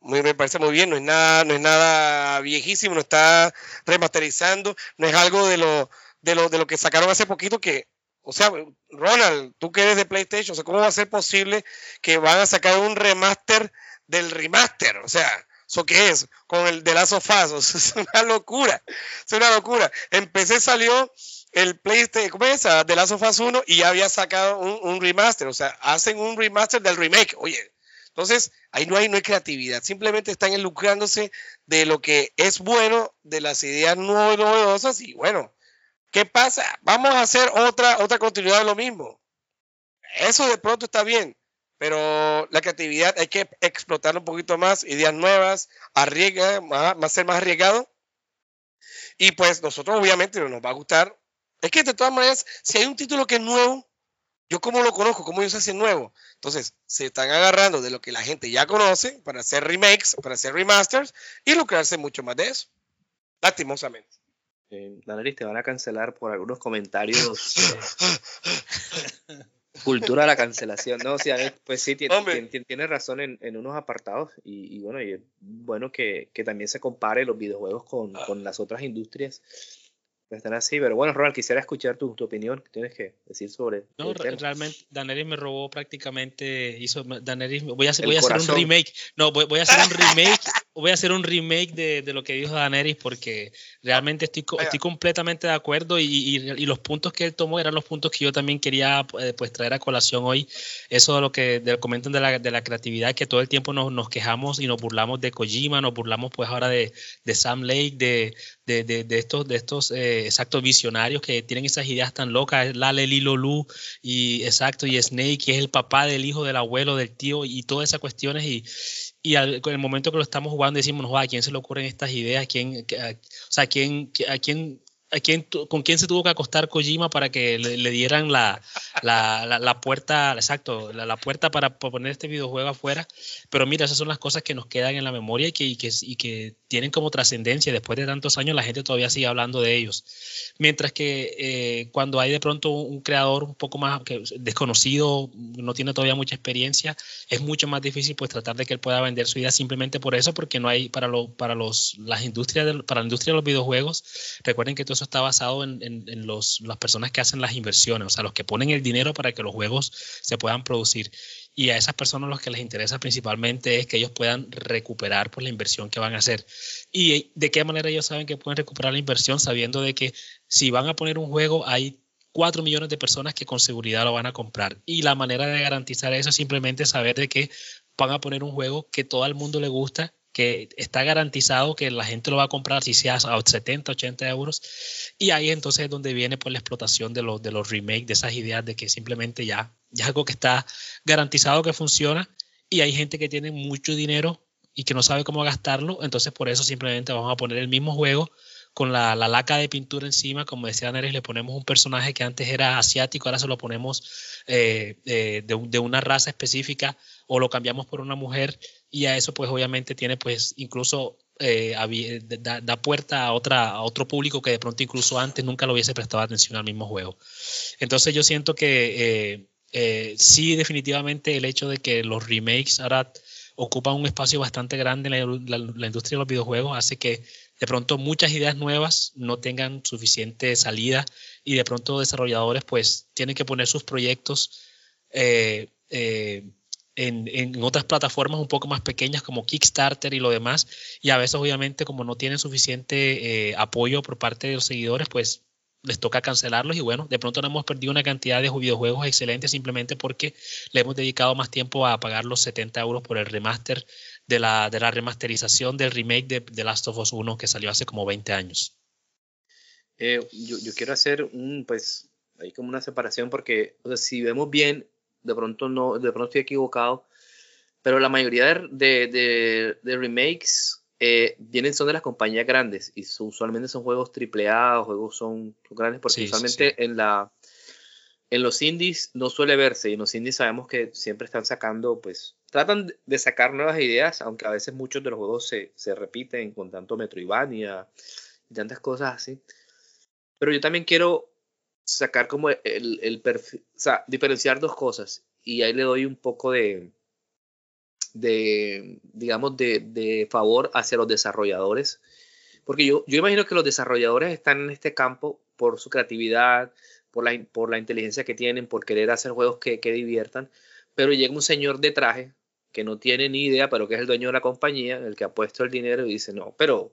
Speaker 3: Muy, me parece muy bien, no es nada, no es nada viejísimo, no está remasterizando, no es algo de lo, de lo, de lo que sacaron hace poquito que, o sea, Ronald, tú que eres de PlayStation, o sea, ¿cómo va a ser posible que van a sacar un remaster del remaster? O sea, ¿eso qué es? Con el de Last of es una locura, es una locura. En PC salió el PlayStation, ¿cómo es? De Last of Us 1 y ya había sacado un, remaster, o sea, hacen un remaster del remake, oye. Entonces, ahí no hay, no hay creatividad, simplemente están lucrándose de lo que es bueno, de las ideas novedosas y bueno, ¿qué pasa? Vamos a hacer otra, otra continuidad de lo mismo. Eso de pronto está bien, pero la creatividad hay que explotar un poquito más, ideas nuevas, arriesga, más, ser más arriesgado. Y pues nosotros obviamente nos va a gustar es que de todas maneras, si hay un título que es nuevo, yo cómo lo conozco, cómo ellos hacen nuevo. Entonces, se están agarrando de lo que la gente ya conoce para hacer remakes, para hacer remasters y lucrarse mucho más de eso. Lastimosamente.
Speaker 1: Eh, te van a cancelar por algunos comentarios. cultura de la cancelación, ¿no? O sea, pues sí, tiene, tiene, razón en, en, unos apartados y, bueno, y es bueno que, que, también se compare los videojuegos con, ah. con las otras industrias están así, pero bueno, Ronald, quisiera escuchar tu, tu opinión, ¿qué tienes que decir sobre
Speaker 2: No, realmente Daenerys me robó prácticamente, hizo, Daenerys, voy a hacer, voy a hacer un remake, no, voy, voy, a hacer un remake, voy a hacer un remake de, de lo que dijo Daenerys porque realmente estoy, estoy completamente de acuerdo y, y, y, los puntos que él tomó eran los puntos que yo también quería eh, pues traer a colación hoy, eso de lo que de, comentan de la, de la creatividad, que todo el tiempo nos, nos quejamos y nos burlamos de Kojima, nos burlamos pues ahora de, de Sam Lake, de, de, estos, de estos eh, exactos visionarios que tienen esas ideas tan locas, Lale Lilo Lu y exacto, y Snake, que es el papá del hijo del abuelo, del tío, y todas esas cuestiones. Y, y al, en el momento que lo estamos jugando decimos, ¿a quién se le ocurren estas ideas? ¿Quién, o sea, ¿quién, a quién ¿Con quién se tuvo que acostar Kojima para que le, dieran la, la, la, puerta, exacto, la, puerta para poner este videojuego afuera? Pero mira, esas son las cosas que nos quedan en la memoria y que, y que, y que tienen como trascendencia. Después de tantos años la gente todavía sigue hablando de ellos. Mientras que eh, cuando hay de pronto un creador un poco más desconocido, no tiene todavía mucha experiencia, es mucho más difícil pues tratar de que él pueda vender su idea simplemente por eso, porque no hay para, lo, para los, las industrias para la industria de los videojuegos. Recuerden que eso está basado en, los, las personas que hacen las inversiones, o sea, los que ponen el dinero para que los juegos se puedan producir. Y a esas personas lo que les interesa principalmente es que ellos puedan recuperar por la inversión que van a hacer. ¿Y de qué manera ellos saben que pueden recuperar la inversión? Sabiendo de que si van a poner un juego, hay 4 millones de personas que con seguridad lo van a comprar. Y la manera de garantizar eso es simplemente saber de que van a poner un juego que todo el mundo le gusta que está garantizado que la gente lo va a comprar si sea a 70, 80 euros. Y ahí entonces es donde viene pues, la explotación de los, de los remakes, de esas ideas de que simplemente ya, ya es algo que está garantizado que funciona y hay gente que tiene mucho dinero y que no sabe cómo gastarlo, entonces por eso simplemente vamos a poner el mismo juego con la, la laca de pintura encima, como decía Neres, le ponemos un personaje que antes era asiático, ahora se lo ponemos eh, eh, de, de, una raza específica o lo cambiamos por una mujer y a eso pues obviamente tiene pues incluso eh, da, puerta a, otra, a otro público que de pronto incluso antes nunca lo hubiese prestado atención al mismo juego. Entonces yo siento que eh, eh, sí definitivamente el hecho de que los remakes ahora ocupan un espacio bastante grande en la, industria de los videojuegos hace que de pronto muchas ideas nuevas no tengan suficiente salida y de pronto desarrolladores pues tienen que poner sus proyectos eh, en, otras plataformas un poco más pequeñas como Kickstarter y lo demás, y a veces obviamente como no tienen suficiente eh, apoyo por parte de los seguidores, pues les toca cancelarlos y bueno, de pronto no hemos perdido una cantidad de videojuegos excelentes simplemente porque le hemos dedicado más tiempo a pagar los 70 euros por el remaster de la, de la remasterización del remake de The Last of Us 1 que salió hace como 20 años.
Speaker 1: Eh, yo, yo, quiero hacer un, pues, hay como una separación porque si vemos bien de pronto no, de pronto estoy equivocado, pero la mayoría de, de, remakes eh, vienen son de las compañías grandes y usualmente son juegos AAA o juegos son, grandes porque usualmente en la en los indies no suele verse y en los indies sabemos que siempre están sacando pues tratan de sacar nuevas ideas aunque a veces muchos de los juegos se, se repiten con tanto Metroidvania y tantas cosas así. Pero yo también quiero sacar como el, el perfil, o sea, diferenciar dos cosas y ahí le doy un poco de de, digamos, de, de, favor hacia los desarrolladores. Porque yo, yo imagino que los desarrolladores están en este campo por su creatividad, por la, por la inteligencia que tienen, por querer hacer juegos que, que diviertan. Pero llega un señor de traje que no tiene ni idea, pero que es el dueño de la compañía, el que ha puesto el dinero y dice, no, pero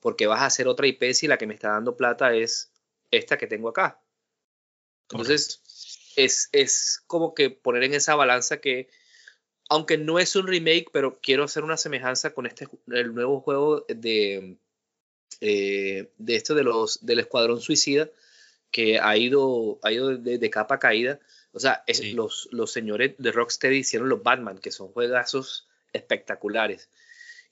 Speaker 1: ¿por qué vas a hacer otra IP si la que me está dando plata es esta que tengo acá? Entonces, es, es como que poner en esa balanza que aunque no es un remake, pero quiero hacer una semejanza con este el nuevo juego de eh, de esto de los del Escuadrón Suicida que ha ido ha ido de, capa caída. O sea, los, los señores de Rocksteady hicieron los Batman, que son juegazos espectaculares.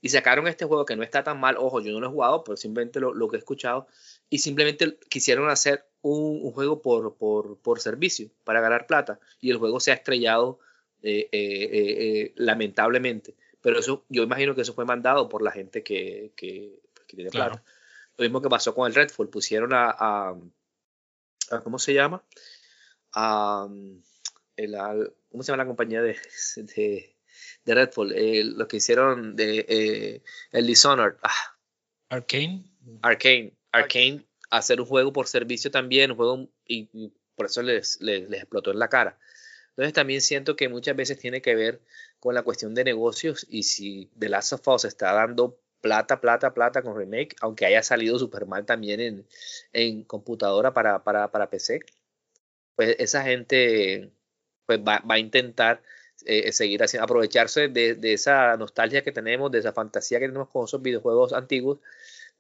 Speaker 1: Y sacaron este juego que no está tan mal. Ojo, yo no lo he jugado, pero simplemente lo, lo que he escuchado. Y simplemente quisieron hacer un, un juego por, por, por servicio, para ganar plata. Y el juego se ha estrellado eh, eh, eh, lamentablemente. Pero eso, yo imagino que eso fue mandado por la gente que, que, tiene plata. Lo mismo que pasó con el Redfall, pusieron a, a, ¿cómo se llama? A, el, ¿Cómo se llama la compañía de, de, de Redfall? lo que hicieron de el Dishonored. Ah.
Speaker 2: Arcane.
Speaker 1: Arcane. Arcane, hacer un juego por servicio también, un juego y, por eso les, les, explotó en la cara. Entonces también siento que muchas veces tiene que ver con la cuestión de negocios y si The Last of Us está dando plata, plata, plata con remake, aunque haya salido super mal también en, en computadora para, para, para, PC, pues esa gente pues va, va a intentar eh, seguir haciendo, aprovecharse de, de, esa nostalgia que tenemos, de esa fantasía que tenemos con esos videojuegos antiguos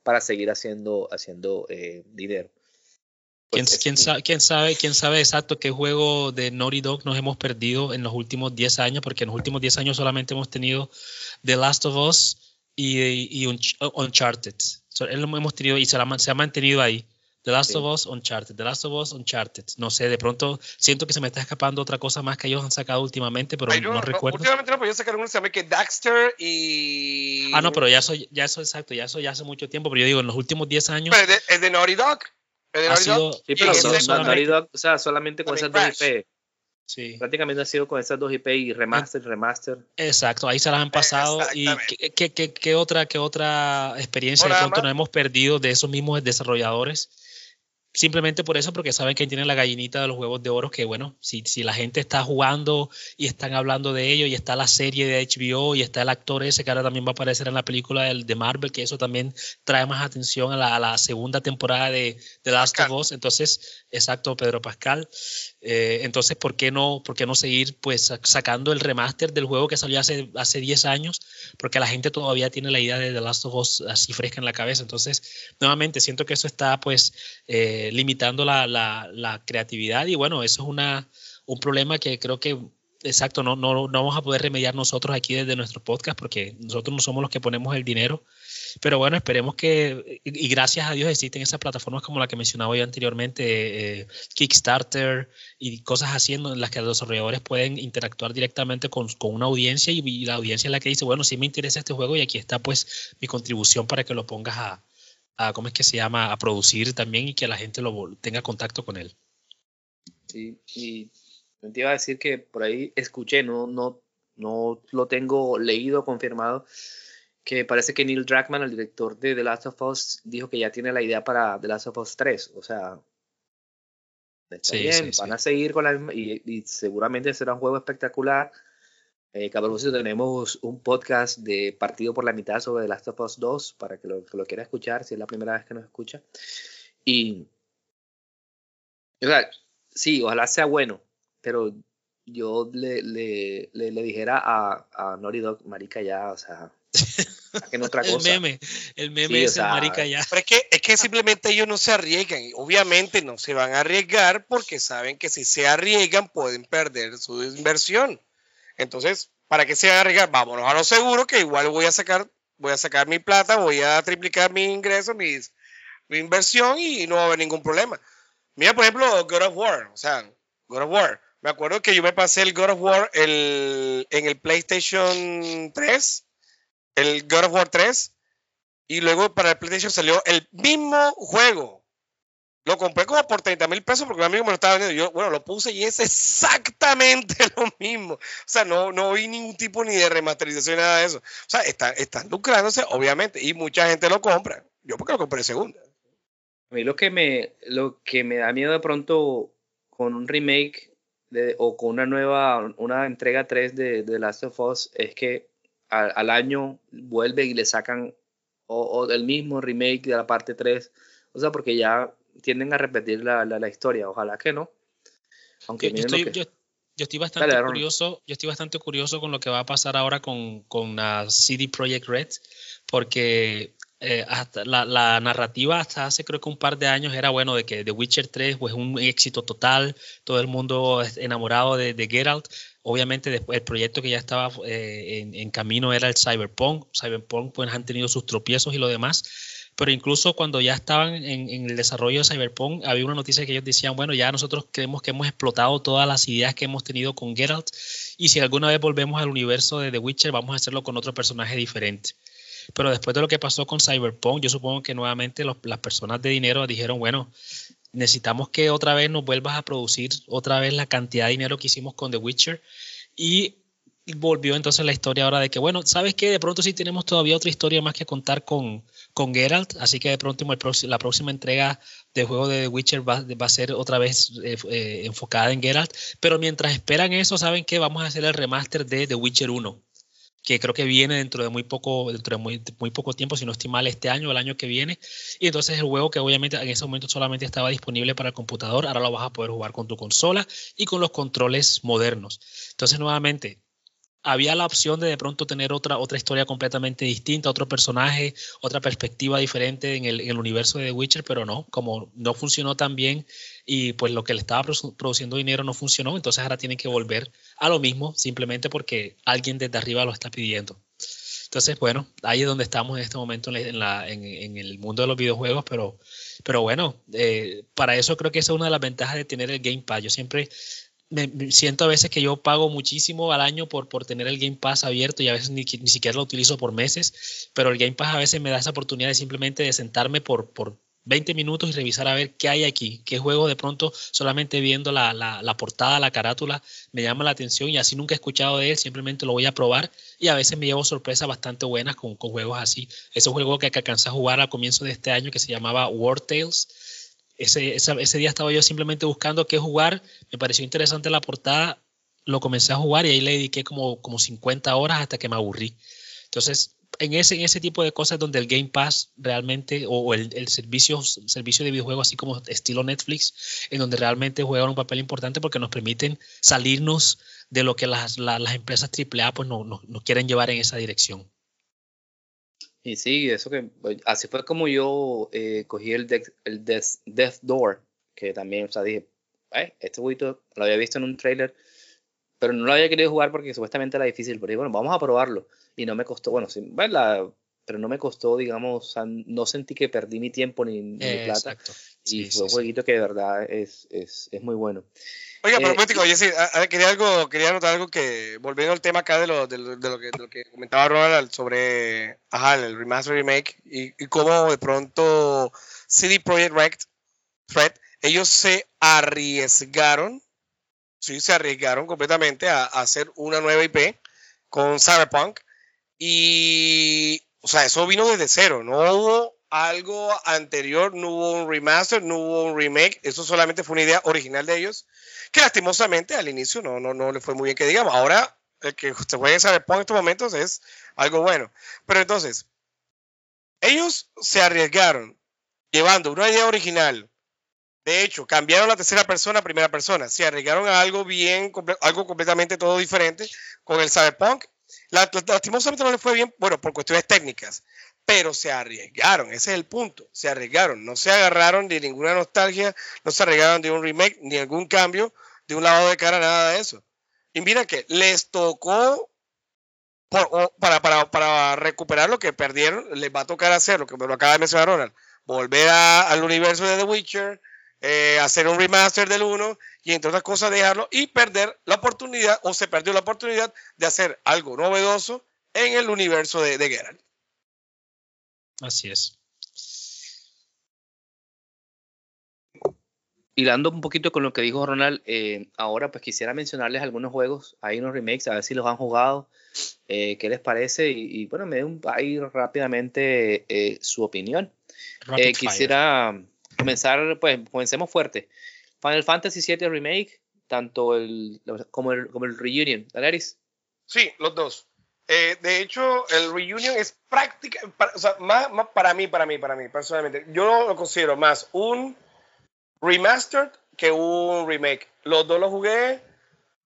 Speaker 1: para seguir haciendo, haciendo eh, dinero.
Speaker 2: ¿Quién, pues quién, sabe, quién, sabe, ¿Quién sabe exacto qué juego de Naughty Dog nos hemos perdido en los últimos 10 años? Porque en los últimos 10 años solamente hemos tenido The Last of Us y, y Uncharted. él lo hemos tenido y se, se, ha mantenido ahí. The Last of Us, Uncharted. The Last of Us, Uncharted. No sé, de pronto siento que se me está escapando otra cosa más que ellos han sacado últimamente, pero no, recuerdo.
Speaker 3: Últimamente no, pues sacar uno que se llama que Daxter y...
Speaker 2: Ah, no, pero ya eso, ya eso exacto, ya eso ya hace mucho tiempo, pero yo digo, en los últimos 10 años...
Speaker 3: Pero es de, es de Naughty Dog.
Speaker 1: Ha sido, sí, pero solamente, o sea, solamente con esas dos IP. Sí. Prácticamente ha sido con esas dos IP y remaster, remaster.
Speaker 2: Exacto, ahí se las han pasado. ¿Y qué, qué, qué, otra, qué otra experiencia de pronto nos hemos perdido de esos mismos desarrolladores? Simplemente por eso, porque saben que tienen la gallinita de los huevos de oro, que bueno, si, si la gente está jugando y están hablando de ello, y está la serie de HBO, y está el actor ese que ahora también va a aparecer en la película de Marvel, que eso también trae más atención a la, a la segunda temporada de The Last of Us. Entonces, exacto, Pedro Pascal. Eh, entonces, ¿por qué, no, ¿por qué no seguir pues sacando el remaster del juego que salió hace, hace 10 años? Porque la gente todavía tiene la idea de The Last of Us así fresca en la cabeza. Entonces, nuevamente, siento que eso está pues eh, limitando la, creatividad y bueno, eso es un problema que creo que exacto, no, vamos a poder remediar nosotros aquí desde nuestro podcast porque nosotros no somos los que ponemos el dinero. Pero bueno, esperemos que, y gracias a Dios existen esas plataformas como la que mencionaba yo anteriormente, eh, Kickstarter y cosas así en las que los desarrolladores pueden interactuar directamente con, con una audiencia y, la audiencia es la que dice, bueno, sí me interesa este juego y aquí está pues mi contribución para que lo pongas a, a ¿cómo es que se llama?, a producir también y que la gente lo tenga contacto con él.
Speaker 1: Sí, y te iba a decir que por ahí escuché, no, no, no lo tengo leído, confirmado, que parece que Neil Druckmann, el director de The Last of Us, dijo que ya tiene la idea para The Last of Us 3. O sea, está bien, van a seguir con la misma, y, seguramente será un juego espectacular. Eh, tenemos un podcast de partido por la mitad sobre The Last of Us 2 para que lo, que lo quiera escuchar, si es la primera vez que nos escucha. Y, o sea, sí, ojalá sea bueno, pero yo le, le, le, dijera a, a Naughty Dog, marica, ya, o sea, que otra cosa.
Speaker 2: el meme, el meme es el marica ya.
Speaker 3: Pero es que, es que simplemente ellos no se arriesgan, obviamente no se van a arriesgar porque saben que si se arriesgan pueden perder su inversión. Entonces, ¿Para qué se arriesgar? Vámonos a lo seguro, que igual voy a sacar, voy a sacar mi plata, voy a triplicar mi ingreso, mis, mi inversión y no va a haber ningún problema. Mira, por ejemplo, God of War, o sea, God of War. Me acuerdo que yo me pasé el God of War el, en el PlayStation 3, el God of War 3, y luego para el PlayStation salió el mismo juego. Lo compré como por 30 mil pesos porque mi amigo me lo estaba vendiendo. Yo, bueno, lo puse y es exactamente lo mismo. O sea, no, no vi ningún tipo ni de remasterización ni nada de eso. O sea, están, están lucrándose, obviamente, y mucha gente lo compra. Yo porque lo compré segunda.
Speaker 1: A mí lo que me, lo que me da miedo de pronto con un remake o con una nueva, una entrega 3 de, de Last of Us es que al, año vuelve y le sacan o, el mismo remake de la parte 3. O sea, porque ya tienden a repetir la, la, la historia. Ojalá que no.
Speaker 2: Aunque yo, yo, estoy, que... yo, yo, estoy, bastante Dale, curioso. Yo estoy bastante curioso con lo que va a pasar ahora con, con uh, CD Projekt Red, porque eh, hasta la, la, narrativa hasta hace creo que un par de años era bueno de que The Witcher 3 pues un éxito total, todo el mundo enamorado de, de Geralt. Obviamente después el proyecto que ya estaba eh, en, en, camino era el Cyberpunk. Cyberpunk pues han tenido sus tropiezos y lo demás. Pero incluso cuando ya estaban en, el desarrollo de Cyberpunk, había una noticia que ellos decían, bueno, ya nosotros creemos que hemos explotado todas las ideas que hemos tenido con Geralt y si alguna vez volvemos al universo de The Witcher, vamos a hacerlo con otro personaje diferente. Pero después de lo que pasó con Cyberpunk, yo supongo que nuevamente las personas de dinero dijeron, bueno, necesitamos que otra vez nos vuelvas a producir otra vez la cantidad de dinero que hicimos con The Witcher. Y volvió entonces la historia ahora de que, bueno, ¿sabes qué? De pronto sí tenemos todavía otra historia más que contar con, con Geralt, así que de pronto la próxima entrega del juego de The Witcher va, va a ser otra vez eh, eh, enfocada en Geralt, pero mientras esperan eso, ¿saben qué? Vamos a hacer el remaster de The Witcher 1 que creo que viene dentro de muy poco, dentro de muy, muy, poco tiempo, si no estoy mal, este año o el año que viene. Y entonces el juego que obviamente en ese momento solamente estaba disponible para el computador, ahora lo vas a poder jugar con tu consola y con los controles modernos. Entonces, nuevamente, había la opción de de pronto tener otra, otra historia completamente distinta, otro personaje, otra perspectiva diferente en el, en el universo de The Witcher, pero no, como no funcionó tan bien y pues lo que le estaba produciendo dinero no funcionó, entonces ahora tienen que volver a lo mismo simplemente porque alguien desde arriba lo está pidiendo. Entonces, bueno, ahí es donde estamos en este momento en, la, en, el mundo de los videojuegos, pero, pero bueno, eh, para eso creo que esa es una de las ventajas de tener el Game. Yo siempre me, siento a veces que yo pago muchísimo al año por, por tener el Game Pass abierto y a veces ni, ni siquiera lo utilizo por meses, pero el Game Pass a veces me da esa oportunidad de simplemente de sentarme por, por 20 minutos y revisar a ver qué hay aquí, qué juego de pronto solamente viendo la, la, la, portada, la carátula, me llama la atención y así nunca he escuchado de él, simplemente lo voy a probar y a veces me llevo sorpresas bastante buenas con, con juegos así. Ese juego que, que alcancé a jugar al comienzo de este año que se llamaba War Tales, ese, ese, ese, día estaba yo simplemente buscando qué jugar, me pareció interesante la portada, lo comencé a jugar y ahí le dediqué como, como 50 horas hasta que me aburrí. Entonces, en ese, en ese tipo de cosas donde el Game Pass realmente, o, o el, el, servicio, servicio de videojuegos así como estilo Netflix, en donde realmente juegan un papel importante porque nos permiten salirnos de lo que las, la, las empresas AAA pues no, no, no quieren llevar en esa dirección.
Speaker 1: Y sí, eso que así fue como yo eh, cogí el, de, el Death, Death, Door, que también, o sea, dije, eh, este jueguito lo había visto en un trailer, pero no lo había querido jugar porque supuestamente era difícil, pero dije, bueno, vamos a probarlo. Y no me costó, bueno, sí, bueno pero no me costó, digamos, o sea, no sentí que perdí mi tiempo ni, ni eh, plata. Exacto. Y sí, fue un jueguito sí. que de verdad es, es, es muy bueno.
Speaker 3: Oiga, pero eh, oye, sí, a, a, quería, algo, quería anotar algo que, volviendo al tema acá de lo, de lo, de lo, que, de lo que comentaba Ronald sobre ajá, el remaster remake y, y cómo de pronto CD Projekt Red, Red, ellos se arriesgaron, sí, se arriesgaron completamente a, a hacer una nueva IP con Cyberpunk y, o sea, eso vino desde cero, no hubo algo anterior, no hubo un remaster, no hubo un remake, eso solamente fue una idea original de ellos que lastimosamente al inicio no, no, no le fue muy bien que digamos. Ahora, el que se juegue Cyberpunk en estos momentos es algo bueno. Pero entonces, ellos se arriesgaron llevando una idea original. De hecho, cambiaron la tercera persona a primera persona. Se arriesgaron a algo bien, algo completamente todo diferente con el Cyberpunk. Lastimosamente no le fue bien, bueno, por cuestiones técnicas pero se arriesgaron, ese es el punto, se arriesgaron, no se agarraron de ninguna nostalgia, no se arriesgaron de un remake, ni algún cambio, de un lavado de cara, nada de eso. Y mira que les tocó para, recuperar lo que perdieron, les va a tocar hacer lo que me lo acaba de mencionar Ronald. Volver al universo de The Witcher, eh, hacer un remaster del 1 y entre otras cosas dejarlo y perder la oportunidad o se perdió la oportunidad de hacer algo novedoso en el universo de, de Geralt.
Speaker 2: Así es.
Speaker 1: Hilando un poquito con lo que dijo Ronald, eh, ahora pues quisiera mencionarles algunos juegos, hay unos remakes, a ver si los han jugado, eh, qué les parece y, bueno, me den ahí rápidamente eh, su opinión. quisiera comenzar, pues comencemos fuerte. Final Fantasy VII Remake, tanto el como el, como el Reunion, Daleris.
Speaker 3: Sí, los dos. De hecho, el Reunion es práctica, o sea, más, para mí, para mí, para mí, personalmente. Yo lo considero más un remastered que un remake. Los dos los jugué.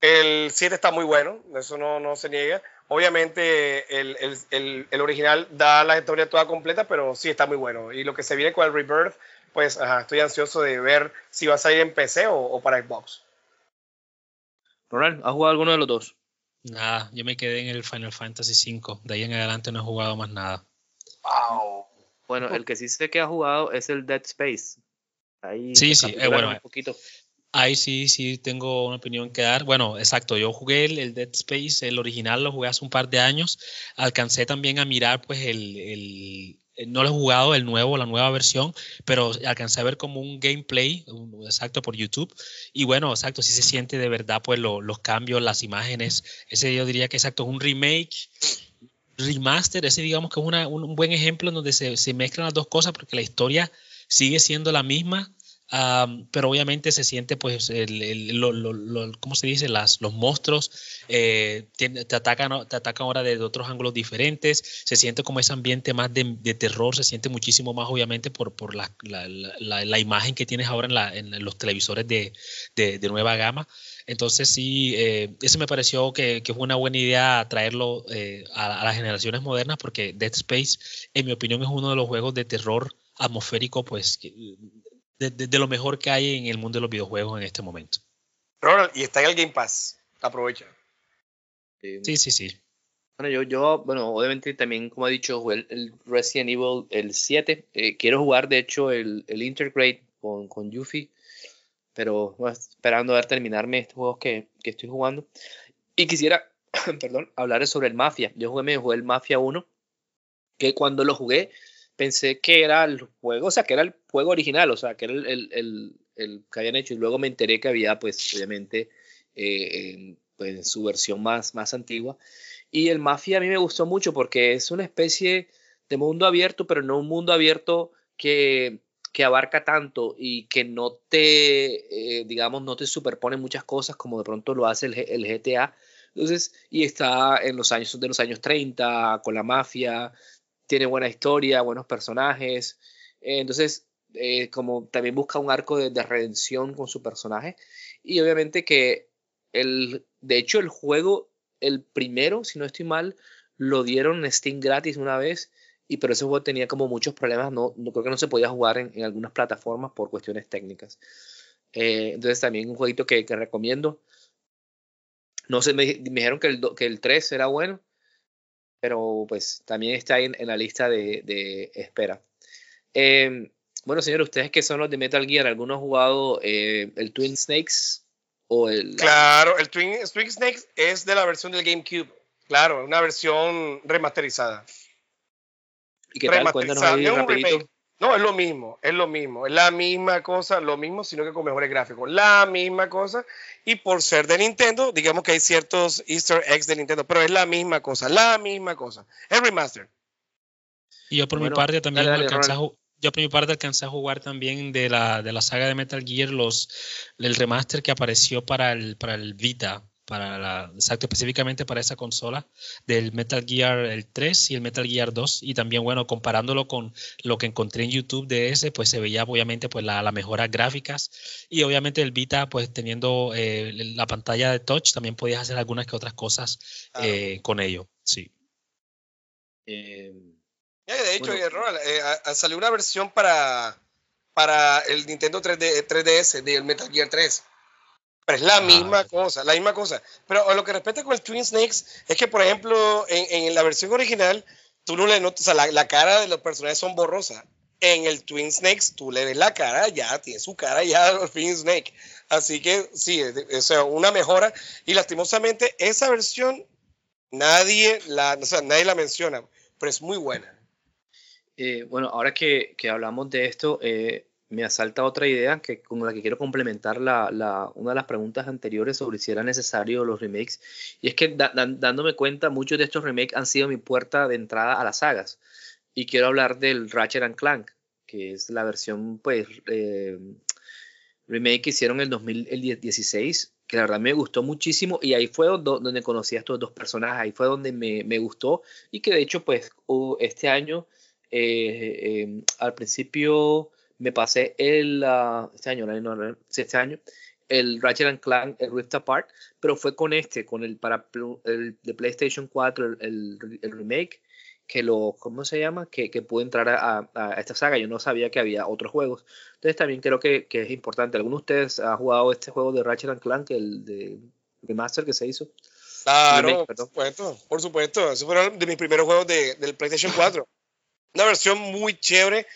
Speaker 3: El 7 está muy bueno, eso no, se niega. Obviamente el, original da la historia toda completa, pero sí está muy bueno. Y lo que se viene con el Rebirth, pues estoy ansioso de ver si va a salir en PC o, para Xbox.
Speaker 1: Ronald, ¿has jugado alguno de los dos?
Speaker 2: Nada, yo me quedé en el Final Fantasy V. De ahí en adelante no he jugado más nada.
Speaker 1: Wow. Bueno, el que sí sé que ha jugado es el Dead Space.
Speaker 2: Ahí sí, sí, eh, bueno, un poquito. Ahí sí, sí tengo una opinión que dar. Bueno, exacto, yo jugué el, Dead Space, el original lo jugué hace un par de años. Alcancé también a mirar, pues, el, el no lo he jugado, el nuevo, la nueva versión, pero alcancé a ver como un gameplay, exacto, por YouTube. Y bueno, exacto, sí se siente de verdad, pues, los cambios, las imágenes. Ese yo diría que exacto, es un remake remaster, ese digamos que es una, un, buen ejemplo en donde se, se, mezclan las dos cosas porque la historia sigue siendo la misma, pero obviamente se siente, pues, el, ¿cómo se dice? Las, los monstruos eh, te, atacan, te atacan ahora desde otros ángulos diferentes, se siente como ese ambiente más de, terror, se siente muchísimo más, obviamente, por, por la, la, imagen que tienes ahora en, en los televisores de, de, nueva gama. Entonces sí, eh, eso me pareció que, que, fue una buena idea traerlo eh, a, a, las generaciones modernas porque Dead Space, en mi opinión, es uno de los juegos de terror atmosférico, pues, de, lo mejor que hay en el mundo de los videojuegos en este momento.
Speaker 3: Ronald, y está en el Game Pass. Aprovecha.
Speaker 2: sí, sí, sí.
Speaker 1: Bueno, yo, yo, bueno, obviamente también, como he dicho, jugué el, Resident Evil el 7. Eh, quiero jugar, de hecho, el, el Intergrade con, con Yuffie, pero esperando a ver terminarme estos juegos que, que estoy jugando. Y quisiera, perdón, hablar sobre el Mafia. Yo jugué, me jugué el Mafia 1, que cuando lo jugué, pensé que era el juego, o sea, que era el juego original, o sea, que era el, que habían hecho y luego me enteré que había, pues, obviamente, eh, pues, su versión más, más antigua. Y el Mafia a mí me gustó mucho porque es una especie de mundo abierto, pero no un mundo abierto que, que abarca tanto y que no te, eh, digamos, no te superpone muchas cosas como de pronto lo hace el, el GTA. Entonces, y está en los años de los años 30 con la mafia, tiene buena historia, buenos personajes. Eh, entonces, eh, como también busca un arco de, redención con su personaje. Y obviamente que el, de hecho, el juego, el primero, si no estoy mal, lo dieron Steam gratis una vez. Y pero ese juego tenía como muchos problemas. No, no creo que no se podía jugar en, algunas plataformas por cuestiones técnicas. Eh, entonces también un jueguito que, recomiendo. No sé, me, dijeron que el, que el 3 era bueno pero pues también está en, en la lista de, de espera. Eh, bueno, señor, ustedes que son los de Metal Gear, ¿alguno ha jugado eh, el Twin Snakes? O el,
Speaker 3: claro, el Twin, Twin Snakes es de la versión del GameCube. Claro, una versión remasterizada.
Speaker 1: ¿Y qué tal? Cuéntanos ahí rapidito.
Speaker 3: No, es lo mismo, es lo mismo, es la misma cosa, lo mismo, sino que con mejores gráficos. La misma cosa. Y por ser de Nintendo, digamos que hay ciertos Easter eggs de Nintendo, pero es la misma cosa, la misma cosa. Es remaster.
Speaker 2: Y yo por mi parte también alcancé a, yo por mi parte alcancé a jugar también de la, de la saga de Metal Gear los el remaster que apareció para el, para el Vita para la, exacto, específicamente para esa consola del Metal Gear el 3 y el Metal Gear 2 y también bueno comparándolo con lo que encontré en YouTube de ese pues se veía obviamente pues la, la mejora gráficas y obviamente el Vita pues teniendo eh, la pantalla de touch también podías hacer algunas que otras cosas eh, con ello. Sí.
Speaker 3: Eh, de hecho salió una versión para para el Nintendo 3D, 3DS del Metal Gear 3 Pero es la
Speaker 2: Ah,
Speaker 3: misma cosa, la misma cosa. Pero a lo que respecta con el Twin Snakes, es que, por ejemplo, en, en la versión original, tú no le notas, o sea, la, la cara de los personajes son borrosas. En el Twin Snakes, tú le ves la cara, ya tiene su cara ya el Twin Snake. Así que sí, o sea, una mejora. Y lastimosamente, esa versión nadie la, o sea, nadie la menciona, pero es muy buena.
Speaker 1: Eh, bueno, ahora que, que hablamos de esto, eh, me asalta otra idea que, con la que quiero complementar la, una de las preguntas anteriores sobre si era necesario los remakes. Y es que dándome cuenta, muchos de estos remakes han sido mi puerta de entrada a las sagas. Y quiero hablar del Ratchet and Clank, que es la versión, pues, eh, remake que hicieron en el 2016, que la verdad me gustó muchísimo. Y ahí fue do- donde conocí a estos dos personajes, ahí fue donde me, gustó. Y que de hecho, pues, este año eh, eh, al principio me pasé el, ah, este año, no, no, este año, el Ratchet and Clank, el Rift Apart, pero fue con este, con el para el de PlayStation 4, el, el- el remake, que lo, ¿cómo se llama? Que, que pude entrar a, a- esta saga. Yo no sabía que había otros juegos. Entonces también creo que, que es importante. ¿Alguno de ustedes ha jugado este juego de Ratchet and Clank, el de remaster que se hizo?
Speaker 3: Claro,
Speaker 1: Remake,
Speaker 3: por supuesto, por supuesto. Esos fueron de mis primeros juegos de, del PlayStation 4. Una versión muy chévere,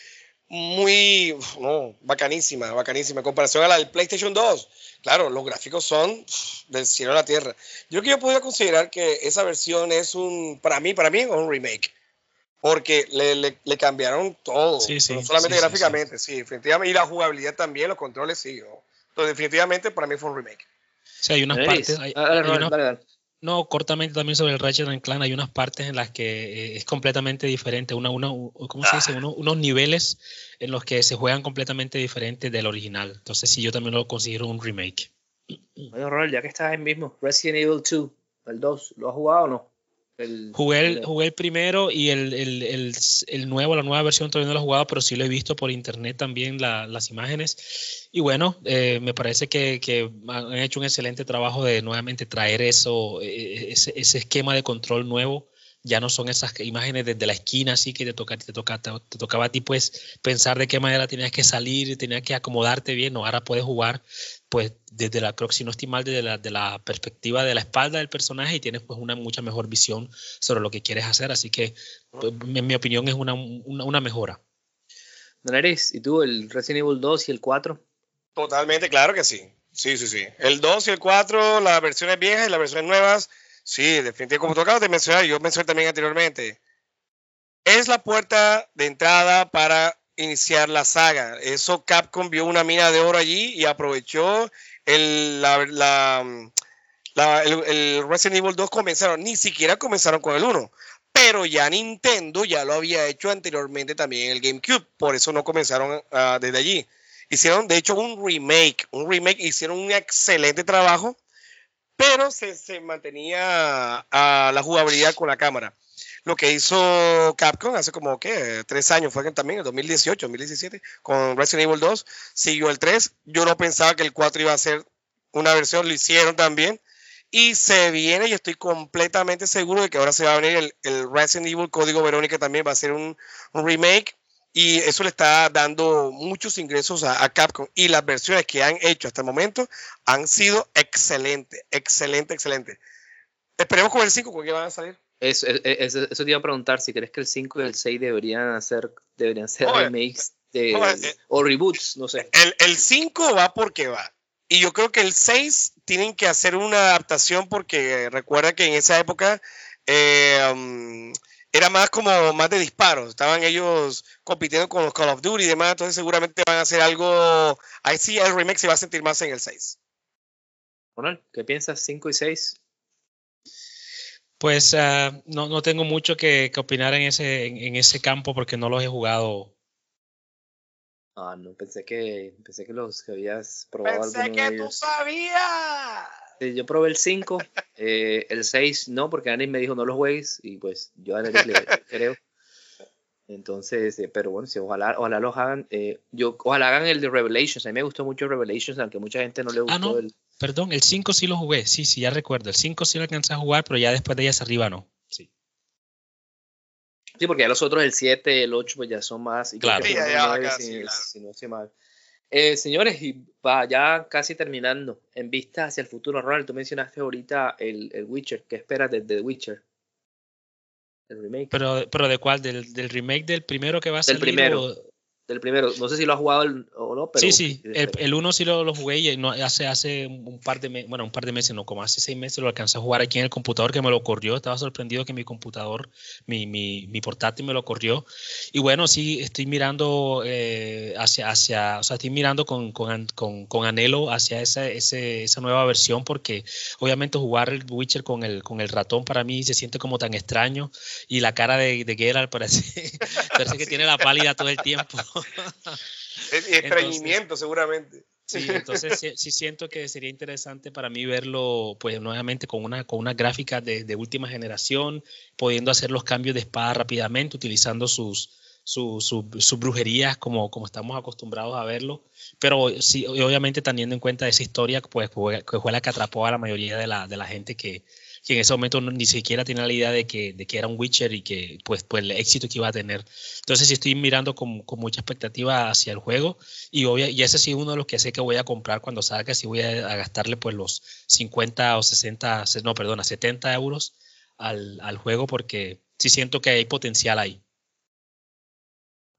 Speaker 3: muy, no, bacanísima, bacanísima. En comparación a la del PlayStation 2. Claro, los gráficos son del cielo a la tierra. Yo creo que yo podría considerar que esa versión es un, para mí, para mí es un remake. Porque le, le- le cambiaron todo.
Speaker 2: Sí, sí,
Speaker 3: no solamente
Speaker 2: sí, sí,
Speaker 3: gráficamente, sí, definitivamente. Y la jugabilidad también, los controles, sí. ¿no? Entonces, definitivamente para mí fue un remake.
Speaker 2: Sea, hay unas partes, hay-
Speaker 1: dale,
Speaker 2: hay
Speaker 1: dale, dale.
Speaker 2: No, cortamente también sobre el Ratchet and Clank, hay unas partes en las que eh, es completamente diferente, una, una, ¿cómo se dice? Uno- unos niveles en los que se juegan completamente diferentes del original. Entonces sí, yo también lo considero un remake.
Speaker 1: Oye, Ronald, ya que estás ahí mismo, Resident Evil 2, el 2, ¿lo has jugado o no? El-
Speaker 2: Jugué el, jugué el primero y el, el, el, nuevo, la nueva versión todavía no lo he jugado, pero sí lo he visto por internet también la- las imágenes. Y bueno, eh, me parece que, que han hecho un excelente trabajo de nuevamente traer eso, eh, ese, ese esquema de control nuevo. Ya no son esas imágenes desde la esquina, así que te, toca, te, toca, te, te tocaba a ti pues pensar de qué manera tenías que salir, tenías que acomodarte bien. No, ahora puedes jugar pues desde la, creo si no estoy mal, desde la, de la perspectiva de la espalda del personaje y tienes pues una mucha mejor visión sobre lo que quieres hacer. Así que, pues, en mi opinión, es una, una, una mejora.
Speaker 1: Daenerys, ¿y tú el Resident Evil 2 y el 4?
Speaker 3: Totalmente, claro que sí. Sí, sí, sí. El 2 y el 4, las versiones viejas y las versiones nuevas, sí, definitivamente, como tú acabas de mencionar, yo mencioné también anteriormente, es la puerta de entrada para iniciar la saga. Eso Capcom vio una mina de oro allí y aprovechó el, el, Resident Evil 2 comenzaron, ni siquiera comenzaron con el 1. Pero ya Nintendo ya lo había hecho anteriormente también en el GameCube, por eso no comenzaron ah, desde allí. Hicieron, de hecho, un remake, un remake, hicieron un excelente trabajo, pero se, se mantenía a la jugabilidad con la cámara. Lo que hizo Capcom hace como, ¿qué? Tres años, fue también, en 2018, 2017, con Resident Evil 2, siguió el 3. Yo no pensaba que el 4 iba a ser una versión, lo hicieron también. Y se viene, y estoy completamente seguro de que ahora se va a venir el, el Resident Evil Código Verónica también, va a ser un, un remake. Y eso le está dando muchos ingresos a, a Capcom. Y las versiones que han hecho hasta el momento han sido excelentes, excelente, excelente. Esperemos con el 5, con qué van a salir.
Speaker 1: Eso, es- es- eso te iba a preguntar, si crees que el 5 y el 6 deberían hacer, deberían ser
Speaker 3: Oye,
Speaker 1: remakes de,
Speaker 3: oye, eh,
Speaker 1: o reboots, no sé.
Speaker 3: El, el 5 va porque va. Y yo creo que el 6 tienen que hacer una adaptación porque recuerda que en esa época eh, um, era más como más de disparos. Estaban ellos compitiendo con los Call of Duty y demás. Entonces seguramente van a hacer algo. Ahí sí el remake se va a sentir más en el 6.
Speaker 1: Ronald, ¿qué piensas? 5 y 6.
Speaker 2: Pues ah, no, no tengo mucho que, que opinar en ese, en, en ese campo porque no los he jugado.
Speaker 1: Ah, no, pensé que, pensé que los que habías probado alguno de ellos.
Speaker 3: sabías.
Speaker 1: Sí, yo probé el 5, eh, el 6 no, porque Anis me dijo no lo juegues y pues yo a Anis le creo. Entonces, eh, pero bueno, si ojalá, ojalá los hagan. eh, yo, ojalá hagan el de Revelations. A mí me gustó mucho Revelations, aunque mucha gente no le gustó
Speaker 2: Ah, no.
Speaker 1: el.
Speaker 2: Perdón, el 5 sí lo jugué, sí, sí, ya recuerdo. El 5 sí lo alcancé a jugar, pero ya después de ellas arriba no. Sí.
Speaker 1: Sí, porque ya los otros, el 7, el 8, pues ya son más. Y
Speaker 2: Claro.
Speaker 3: Sí, ya,
Speaker 1: el
Speaker 3: ya,
Speaker 1: 9,
Speaker 3: acá,
Speaker 1: si,
Speaker 3: sí, claro.
Speaker 1: si no estoy mal. Eh, señores, y va ya casi terminando. En vista hacia el futuro, Ronald, tú mencionaste ahorita el, el Witcher. ¿Qué esperas de The Witcher?
Speaker 2: El remake. Pero, pero ¿de cuál? ¿Del, del remake del primero que va a
Speaker 1: salir? Del primero del primero. No sé si lo has jugado o no, pero.
Speaker 2: Sí, sí. El, uno sí lo, lo jugué y no, hace, hace un par de meses, bueno, un par de meses, no, como hace seis meses lo alcancé a jugar aquí en el computador que me lo corrió. Estaba sorprendido que mi computador, mi, mi, mi portátil me lo corrió. Y bueno, sí, estoy mirando eh, hacia, hacia, o sea, estoy mirando con, con, con, con anhelo hacia esa, ese, esa nueva versión porque obviamente jugar el Witcher con el, con el ratón para mí se siente como tan extraño y la cara de, de Geralt parece, parece que tiene la pálida todo el tiempo.
Speaker 3: y estreñimiento, seguramente.
Speaker 2: Sí, entonces sí, siento que sería interesante para mí verlo, pues nuevamente con una, con una gráfica de, última generación, pudiendo hacer los cambios de espada rápidamente, utilizando sus, sus, brujerías como, como estamos acostumbrados a verlo, pero sí, obviamente teniendo en cuenta esa historia, pues que fue la que atrapó a la mayoría de la, de la gente que, que en ese momento ni siquiera tenía la idea de que, de que era un Witcher y que pues, pues el éxito que iba a tener. Entonces sí estoy mirando con, con mucha expectativa hacia el juego y, obvia, y ese sí es uno de los que sé que voy a comprar cuando salga, si voy a, gastarle pues los 50 o 60, no, perdona, 70 euros al, al juego porque sí siento que hay potencial ahí.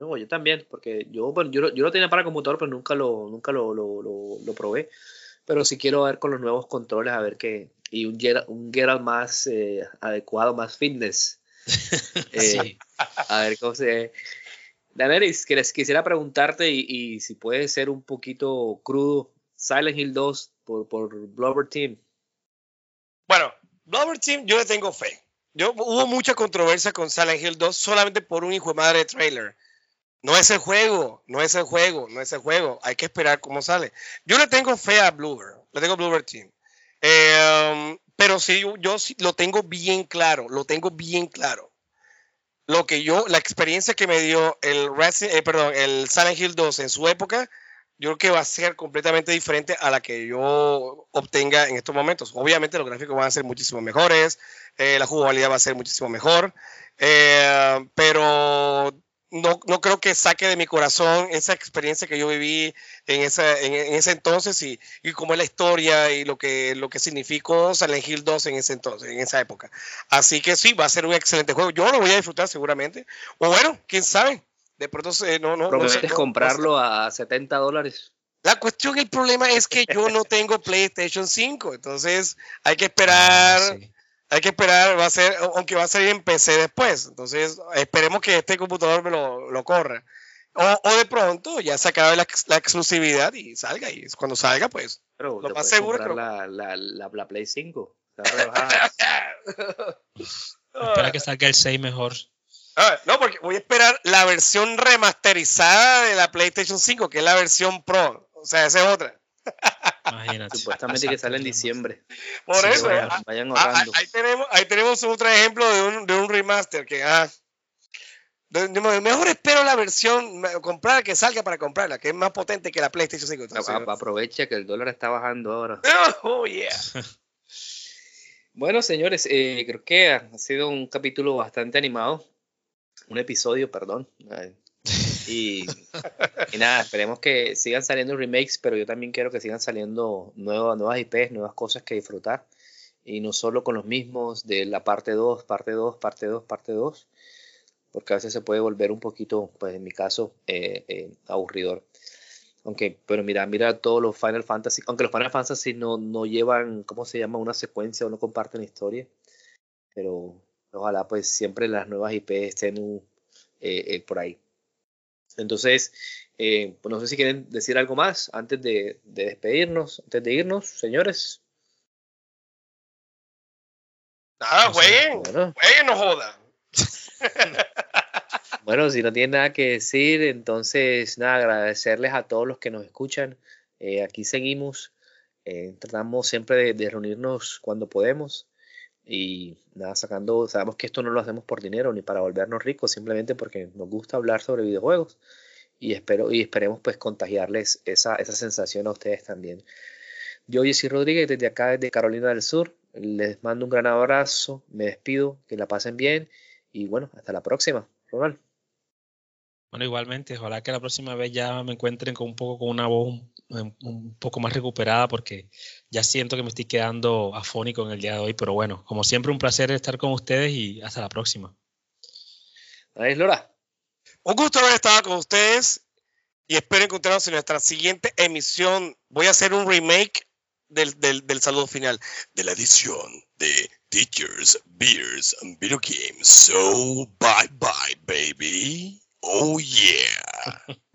Speaker 1: No, yo también, porque yo, bueno, yo, yo lo tenía para computador, pero nunca lo, nunca lo, lo, lo, lo probé. Pero sí quiero ver con los nuevos controles, a ver qué, y un Geralt, un más eh, adecuado, más fitness. Eh, a ver cómo se. Daenerys, que les quisiera preguntarte y, si puede ser un poquito crudo, Silent Hill 2 por, por Blubber Team.
Speaker 3: Bueno, Blubber Team yo le tengo fe. Yo, hubo mucha controversia con Silent Hill 2 solamente por un hijo de madre de trailer. No es el juego, no es el juego, no es el juego. Hay que esperar cómo sale. Yo le tengo fe a Bloober, le tengo Bloober Team. Em, pero sí, yo, lo tengo bien claro, lo tengo bien claro. Lo que yo, la experiencia que me dio el, eh, perdón, el Silent Hill 2 en su época, yo creo que va a ser completamente diferente a la que yo obtenga en estos momentos. Obviamente los gráficos van a ser muchísimo mejores, eh, la jugabilidad va a ser muchísimo mejor, eh, pero no, no, creo que saque de mi corazón esa experiencia que yo viví en, esa, en, ese entonces y, y cómo es la historia y lo que, lo que significó Silent Hill 2 en ese entonces, en esa época. Así que sí, va a ser un excelente juego. Yo lo voy a disfrutar seguramente. O bueno, quién sabe. De pronto no, no.
Speaker 1: ¿Prometes comprarlo a 70 dólares?
Speaker 3: La cuestión, el problema es que yo no tengo PlayStation 5, entonces hay que esperar. Ah, hay que esperar, va a ser, aunque va a salir en PC después. Entonces, esperemos que este computador me lo, lo corra. O, de pronto ya se acabe la, exclusividad y salga. Y cuando salga, pues,
Speaker 1: Pero lo más seguro. La, la, la, Play 5.
Speaker 2: Espera que salga el 6 mejor.
Speaker 3: Ah, no, porque voy a esperar la versión remasterizada de la PlayStation 5, que es la versión Pro. O sea, esa es otra.
Speaker 1: Imagínate. Supuestamente que sale en diciembre.
Speaker 3: Por eso. Vayan, ah, ah, ahí, tenemos, ahí tenemos otro ejemplo de un, de un remaster que. Ah, mejor espero la versión, comprar que salga para comprarla, que es más potente que la PlayStation 5.
Speaker 1: aprovecha que el dólar está bajando ahora. Oh, yeah. bueno, señores, eh, creo que ha sido un capítulo bastante animado. Un episodio, perdón. Y, nada, esperemos que sigan saliendo remakes, pero yo también quiero que sigan saliendo nuevas, nuevas IPs, nuevas cosas que disfrutar. Y no solo con los mismos de la parte 2, parte 2, parte 2, parte 2, porque a veces se puede volver un poquito, pues en mi caso, eh, eh, aburridor. Aunque, pero mira, mira todos los Final Fantasy, aunque los Final Fantasy no, no llevan, ¿cómo se llama? Una secuencia o no comparten historia. Pero ojalá pues siempre las nuevas IPs estén eh, por ahí. Entonces, eh, pues no sé si quieren decir algo más antes de, despedirnos, antes de irnos, señores.
Speaker 3: Nada, jueguen, jueguen, no jodan.
Speaker 1: bueno, si no tienen nada que decir, entonces, nada, agradecerles a todos los que nos escuchan. Eh, aquí seguimos, eh, tratamos siempre de, reunirnos cuando podemos y nada, sacando, sabemos que esto no lo hacemos por dinero ni para volvernos ricos, simplemente porque nos gusta hablar sobre videojuegos y espero y esperemos pues contagiarles esa, esa sensación a ustedes también. Yo, Jessy Rodríguez, desde acá, desde Carolina del Sur, les mando un gran abrazo, me despido, que la pasen bien y bueno, hasta la próxima. Ronald.
Speaker 2: Bueno, igualmente, ojalá que la próxima vez ya me encuentren con un poco con una voz un, poco más recuperada porque ya siento que me estoy quedando afónico en el día de hoy, pero bueno, como siempre un placer estar con ustedes y hasta la próxima.
Speaker 1: Ahí Lora.
Speaker 3: Un gusto haber estado con ustedes y espero encontrarnos en nuestra siguiente emisión. Voy a hacer un remake del, del, del saludo final de la edición de Teachers, Beers and Video Games. So, bye bye, baby.